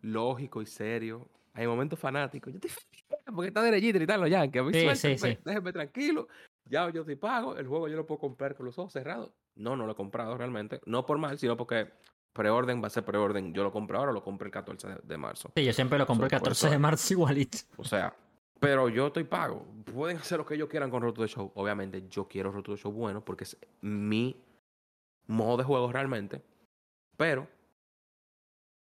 lógico y serio a mi momento fanático. Yo estoy porque está derechito y tal, los Yankees. A mí Sí, suéltenme, sí, sí. Déjenme tranquilo. Ya yo estoy pago. El juego yo lo puedo comprar con los ojos cerrados. No, no lo he comprado realmente. No por mal, sino porque preorden va a ser preorden. Yo lo compro ahora, lo compro el 14 de, de marzo. Sí, yo siempre lo compro el Por 14 eso- de marzo igualito. O sea, pero yo estoy pago. Pueden hacer lo que ellos quieran con Road to the Show. Obviamente, yo quiero Road to the Show bueno porque es mi modo de juego realmente. Pero,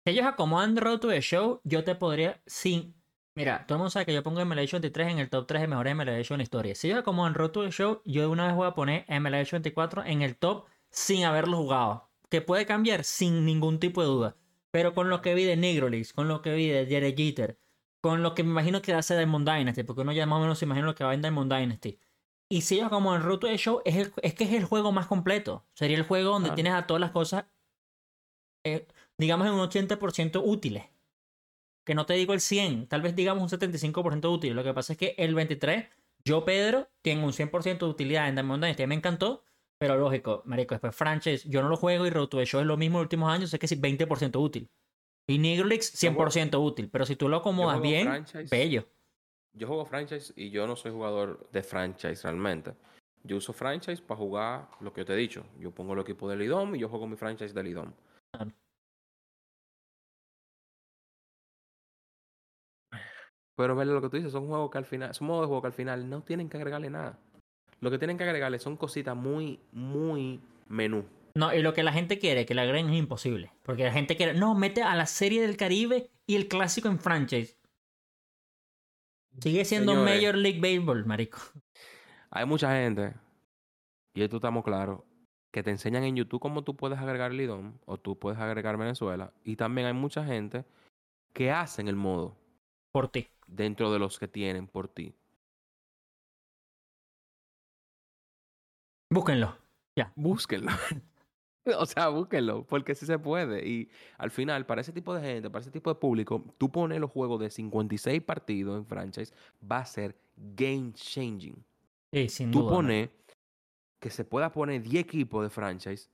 Si ellos acomodan Road to the Show, yo te podría. Sin. Mira, todo el mundo sabe que yo pongo MLH 23 en el top 3 de mejores MLH en la historia. Si ellos acomodan Road to the Show, yo de una vez voy a poner MLH 24 en el top sin haberlo jugado. Que puede cambiar sin ningún tipo de duda. Pero con lo que vi de Negrolis, con lo que vi de Jerry Jeter, con lo que me imagino que hace Diamond Dynasty, porque uno ya más o menos se imagina lo que va en Diamond Dynasty. Y si ellos acomodan Road to the Show, es, el- es que es el juego más completo. Sería el juego donde tienes a todas las cosas eh, digamos en un 80% útiles. Que no te digo el 100, tal vez digamos un 75% útil. Lo que pasa es que el 23, yo Pedro, tengo un 100% de utilidad en Diamond Dynasty, me encantó. Pero lógico, marico, después franchise, yo no lo juego y Road to the Show es lo mismo en los últimos años, sé que sí, 20% útil. Y Negro Leagues, 100% útil. Pero si tú lo acomodas bien, franchise. bello. yo juego franchise y yo no soy jugador de franchise realmente. Yo uso franchise para jugar lo que yo te he dicho. Yo pongo el equipo del IDOM y yo juego mi franchise del IDOM. Claro. Pero ver lo que tú dices, son juegos que al final, son modos de juego que al final no tienen que agregarle nada. Lo que tienen que agregarle son cositas muy, muy menú. No, y lo que la gente quiere que le agreguen es imposible. Porque la gente quiere, no, mete a la serie del Caribe y el clásico en franchise. Sigue siendo Señores. Major League Baseball, marico. Hay mucha gente, y esto estamos claros, que te enseñan en YouTube cómo tú puedes agregar el IDOM o tú puedes agregar Venezuela. Y también hay mucha gente que hacen el modo Por ti. dentro de los que tienen por ti. Búsquenlo. Búsquenlo. o sea, búsquenlo, porque sí se puede. Y al final, para ese tipo de gente, para ese tipo de público, tú pones los juegos de 56 partidos en franchise, va a ser game changing. Sí, sin Tú duda. ¿no? pones que se pueda poner 10 equipos de franchise,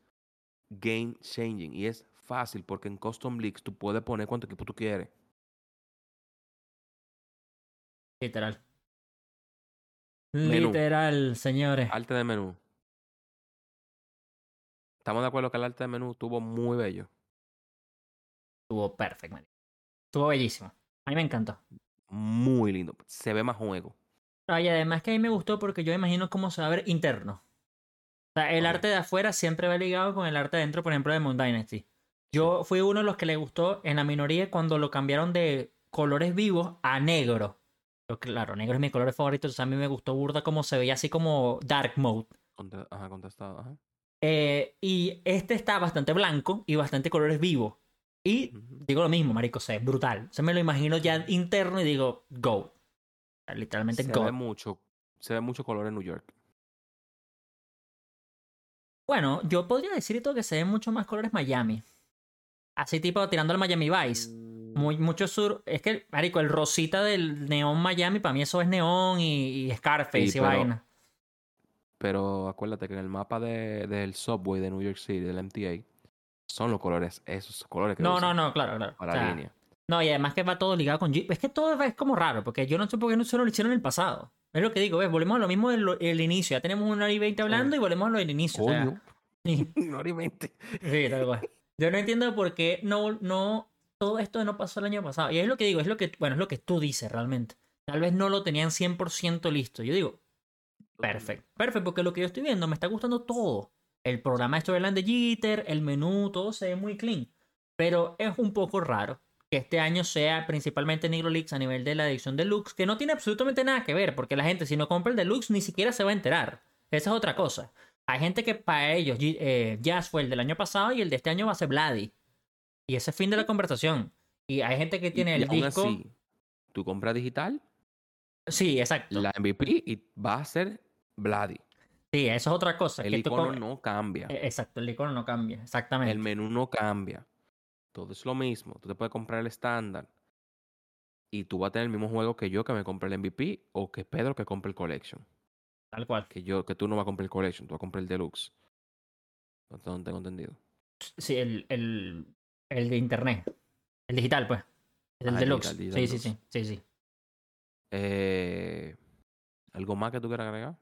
game changing. Y es fácil porque en Custom Leagues tú puedes poner cuántos equipos tú quieres. Literal. Menú. Literal, señores. Arte de menú. Estamos de acuerdo que el arte de menú estuvo muy bello. Estuvo perfecto. Estuvo bellísimo. A mí me encantó. Muy lindo. Se ve más juego. Ah, y además que a mí me gustó porque yo imagino cómo se va a ver interno. O sea, el arte de afuera siempre va ligado con el arte de dentro, por ejemplo, de Moon Dynasty. Yo fui uno de los que le gustó en la minoría cuando lo cambiaron de colores vivos a negro. Pero claro, negro es mi color favorito, entonces a mí me gustó burda como se veía así como dark mode. Ajá, contestado. Ajá. Eh, y este está bastante blanco y bastante colores vivos. Y digo lo mismo, marico, o sea, es brutal. O sea, me lo imagino ya interno y digo, go. Literalmente Se go. ve mucho, se ve mucho color en New York. Bueno, yo podría decir todo que se ven mucho más colores Miami. Así tipo tirando al Miami Vice. Muy, mucho sur. Es que, marico, el rosita del neón Miami, para mí eso es neón y, y Scarface Sí, y pero- vaina. Pero acuérdate que en el mapa de, del subway de New York City, del MTA, son los colores, esos colores que No, no, no, claro, claro. para O la línea. No, y además que va todo ligado con Jeep. Es que todo es como raro, porque yo no sé por qué no se lo hicieron en el pasado. Es lo que digo, ¿ves? Volvemos a lo mismo del el inicio. Ya tenemos una hora y veinte hablando y volvemos a lo del inicio. o sea, Coño, sí, no hora y veinte. sí, tal cual. Yo no entiendo por qué no, no, todo esto no pasó el año pasado. Y es lo que digo, es lo que, bueno, es lo que tú dices realmente. Tal vez no lo tenían 100% listo. Yo digo, perfecto, perfecto, porque lo que yo estoy viendo me está gustando todo. El programa de Storyline de Jeter, el menú, todo se ve muy clean. Pero es un poco raro que este año sea principalmente Negro Leaks a nivel de la edición deluxe, que no tiene absolutamente nada que ver, porque la gente si no compra el deluxe ni siquiera se va a enterar. Esa es otra cosa. Hay gente que para ellos eh, Jazz fue el del año pasado y el de este año va a ser Bloody. Y ese es fin de la conversación. Y hay gente que tiene Y el aún disco. así, tú compras digital, Sí, exacto. la MVP y va a ser Bloody. Sí, eso es otra cosa. El que icono no cambia. Eh, Exacto, el icono no cambia. Exactamente. El menú no cambia. Todo es lo mismo. Tú te puedes comprar el estándar. Y tú vas a tener el mismo juego que yo que me compré el MVP o que Pedro que compre el Collection. Tal cual. Que yo, que tú no vas a comprar el Collection, tú vas a comprar el Deluxe. No no tengo entendido. Sí, el, el, el de internet. El digital, pues. El Ah, el deluxe. digital, digital sí, sí, sí, sí, sí. Eh, ¿Algo más que tú quieras agregar?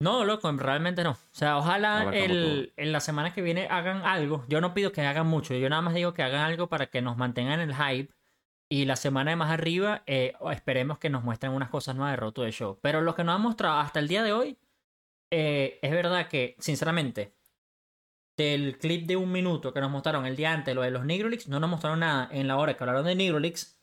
No, loco, realmente no. O sea, ojalá el, en la semana que viene hagan algo. Yo no pido que hagan mucho, yo nada más digo que hagan algo para que nos mantengan el hype. Y la semana de más arriba, eh, esperemos que nos muestren unas cosas nuevas de Roto de Show. Pero lo que nos han mostrado hasta el día de hoy, eh, es verdad que, sinceramente, del clip de un minuto que nos mostraron el día antes, lo de los Negrolix, no nos mostraron nada en la hora que hablaron de Negrolix.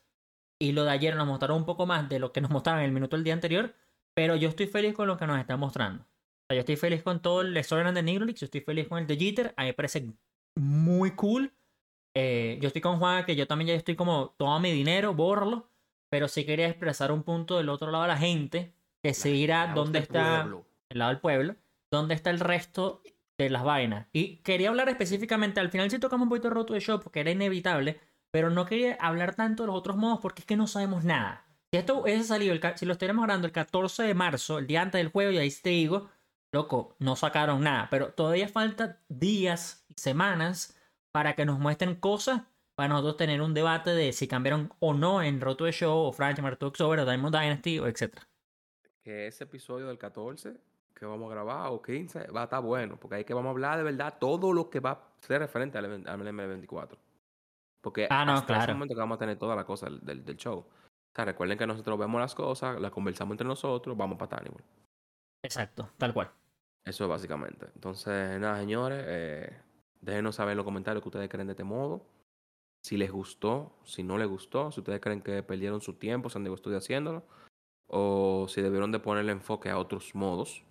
Y lo de ayer nos mostraron un poco más de lo que nos mostraron en el minuto del día anterior. Pero yo estoy feliz con lo que nos están mostrando. O sea, yo estoy feliz con todo el storyline de Negrolix, yo estoy feliz con el de Jeter, a mí me parece muy cool. Eh, yo estoy con Juan, que yo también ya estoy como, toma mi dinero, bórralo. Pero sí quería expresar un punto del otro lado de la gente, que se dirá La dónde está pueblo. el lado del pueblo, dónde está el resto de las vainas. Y quería hablar específicamente, al final sí tocamos un poquito de roto de show porque era inevitable, pero no quería hablar tanto de los otros modos porque es que no sabemos nada. Si esto hubiese salido, el si lo estuviéramos grabando el 14 de marzo, el día antes del juego, y ahí te digo, loco, no sacaron nada, pero todavía falta días y semanas para que nos muestren cosas para nosotros tener un debate de si cambiaron o no en Roto de Show, o Franchise, Martok Over, o Diamond Dynasty, o etc. Que ese episodio del 14 que vamos a grabar o 15 va a estar bueno. Porque ahí que vamos a hablar de verdad todo lo que va a ser referente al, al ML24. Porque Ah, no, hasta ese claro. momento que vamos a tener toda la cosa del, del, show. O sea, recuerden que nosotros vemos las cosas, las conversamos entre nosotros, vamos para Tannibal. Exacto, tal cual. Eso es básicamente. Entonces, nada, señores, eh, déjenos saber en los comentarios qué ustedes creen de este modo. Si les gustó, si no les gustó, si ustedes creen que perdieron su tiempo, San Diego Studio haciéndolo, o si debieron de ponerle enfoque a otros modos,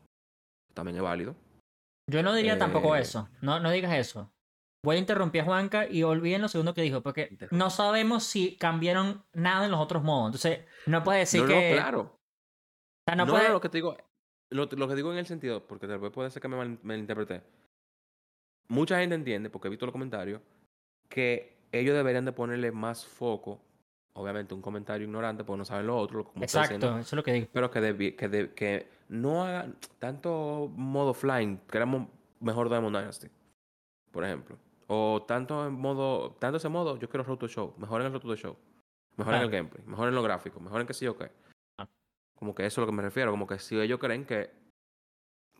también es válido. Yo no diría tampoco Eh, eso. No, no digas eso. Voy a interrumpir a Juanca y olviden lo segundo que dijo, porque no sabemos si cambiaron nada en los otros modos. Entonces, no puede decir no, que. no, claro. O sea, no, No, puede. no, lo que te digo, lo, lo que digo en el sentido, porque tal vez puede ser que me mal- malinterpreté. Mucha gente entiende, porque he visto los comentarios, que ellos deberían de ponerle más foco. Obviamente, un comentario ignorante, porque no saben lo otro, como Exacto, diciendo, eso es lo que digo. pero que, debi- que, de- que no hagan tanto modo flying, que era mejor Diamond Dynasty, por ejemplo. O tanto en modo, tanto ese modo, yo quiero Roto Show, mejor en el Roto Show, mejor en el gameplay, mejor en los gráficos, mejor en qué sé yo qué. Ah. Como que eso es a lo que me refiero, como que si ellos creen que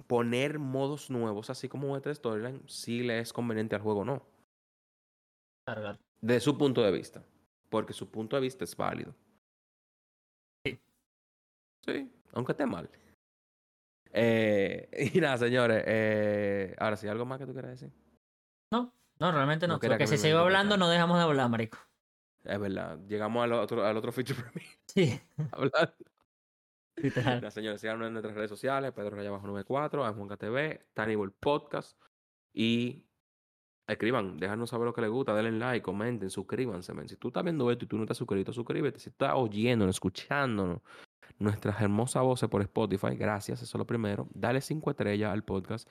poner modos nuevos, así como este storyline, sí le es conveniente al juego o no. Claro, claro. De su punto de vista. Porque su punto de vista es válido. Sí. Sí, aunque esté mal. Eh, y nada, señores. eh, ahora sí, ¿algo más que tú quieras decir? No, no, realmente no. No Porque que si me sigo hablando, no dejamos de hablar, marico. Es verdad. Llegamos al otro, al otro feature para mí. Sí, Hablando. literal. Nada, señores, síganos en nuestras redes sociales. Pedro Raya Bajo 94, Juanca TV, Tannibal Podcast. Y escriban, déjanos saber lo que les gusta, denle like, comenten, suscríbanse. Si tú estás viendo esto y tú no estás suscrito, suscríbete. Si estás oyéndonos, escuchándonos nuestras hermosas voces por Spotify, gracias, eso es lo primero. Dale cinco estrellas al podcast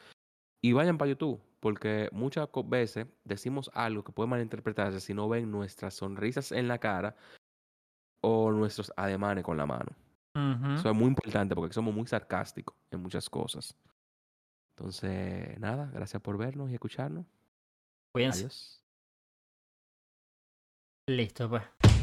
y vayan para YouTube, porque muchas veces decimos algo que puede malinterpretarse si no ven nuestras sonrisas en la cara o nuestros ademanes con la mano. Eso es muy importante porque somos muy sarcásticos en muchas cosas. Entonces, nada, gracias por vernos y escucharnos. Cuídense. Adiós. Listo, pues.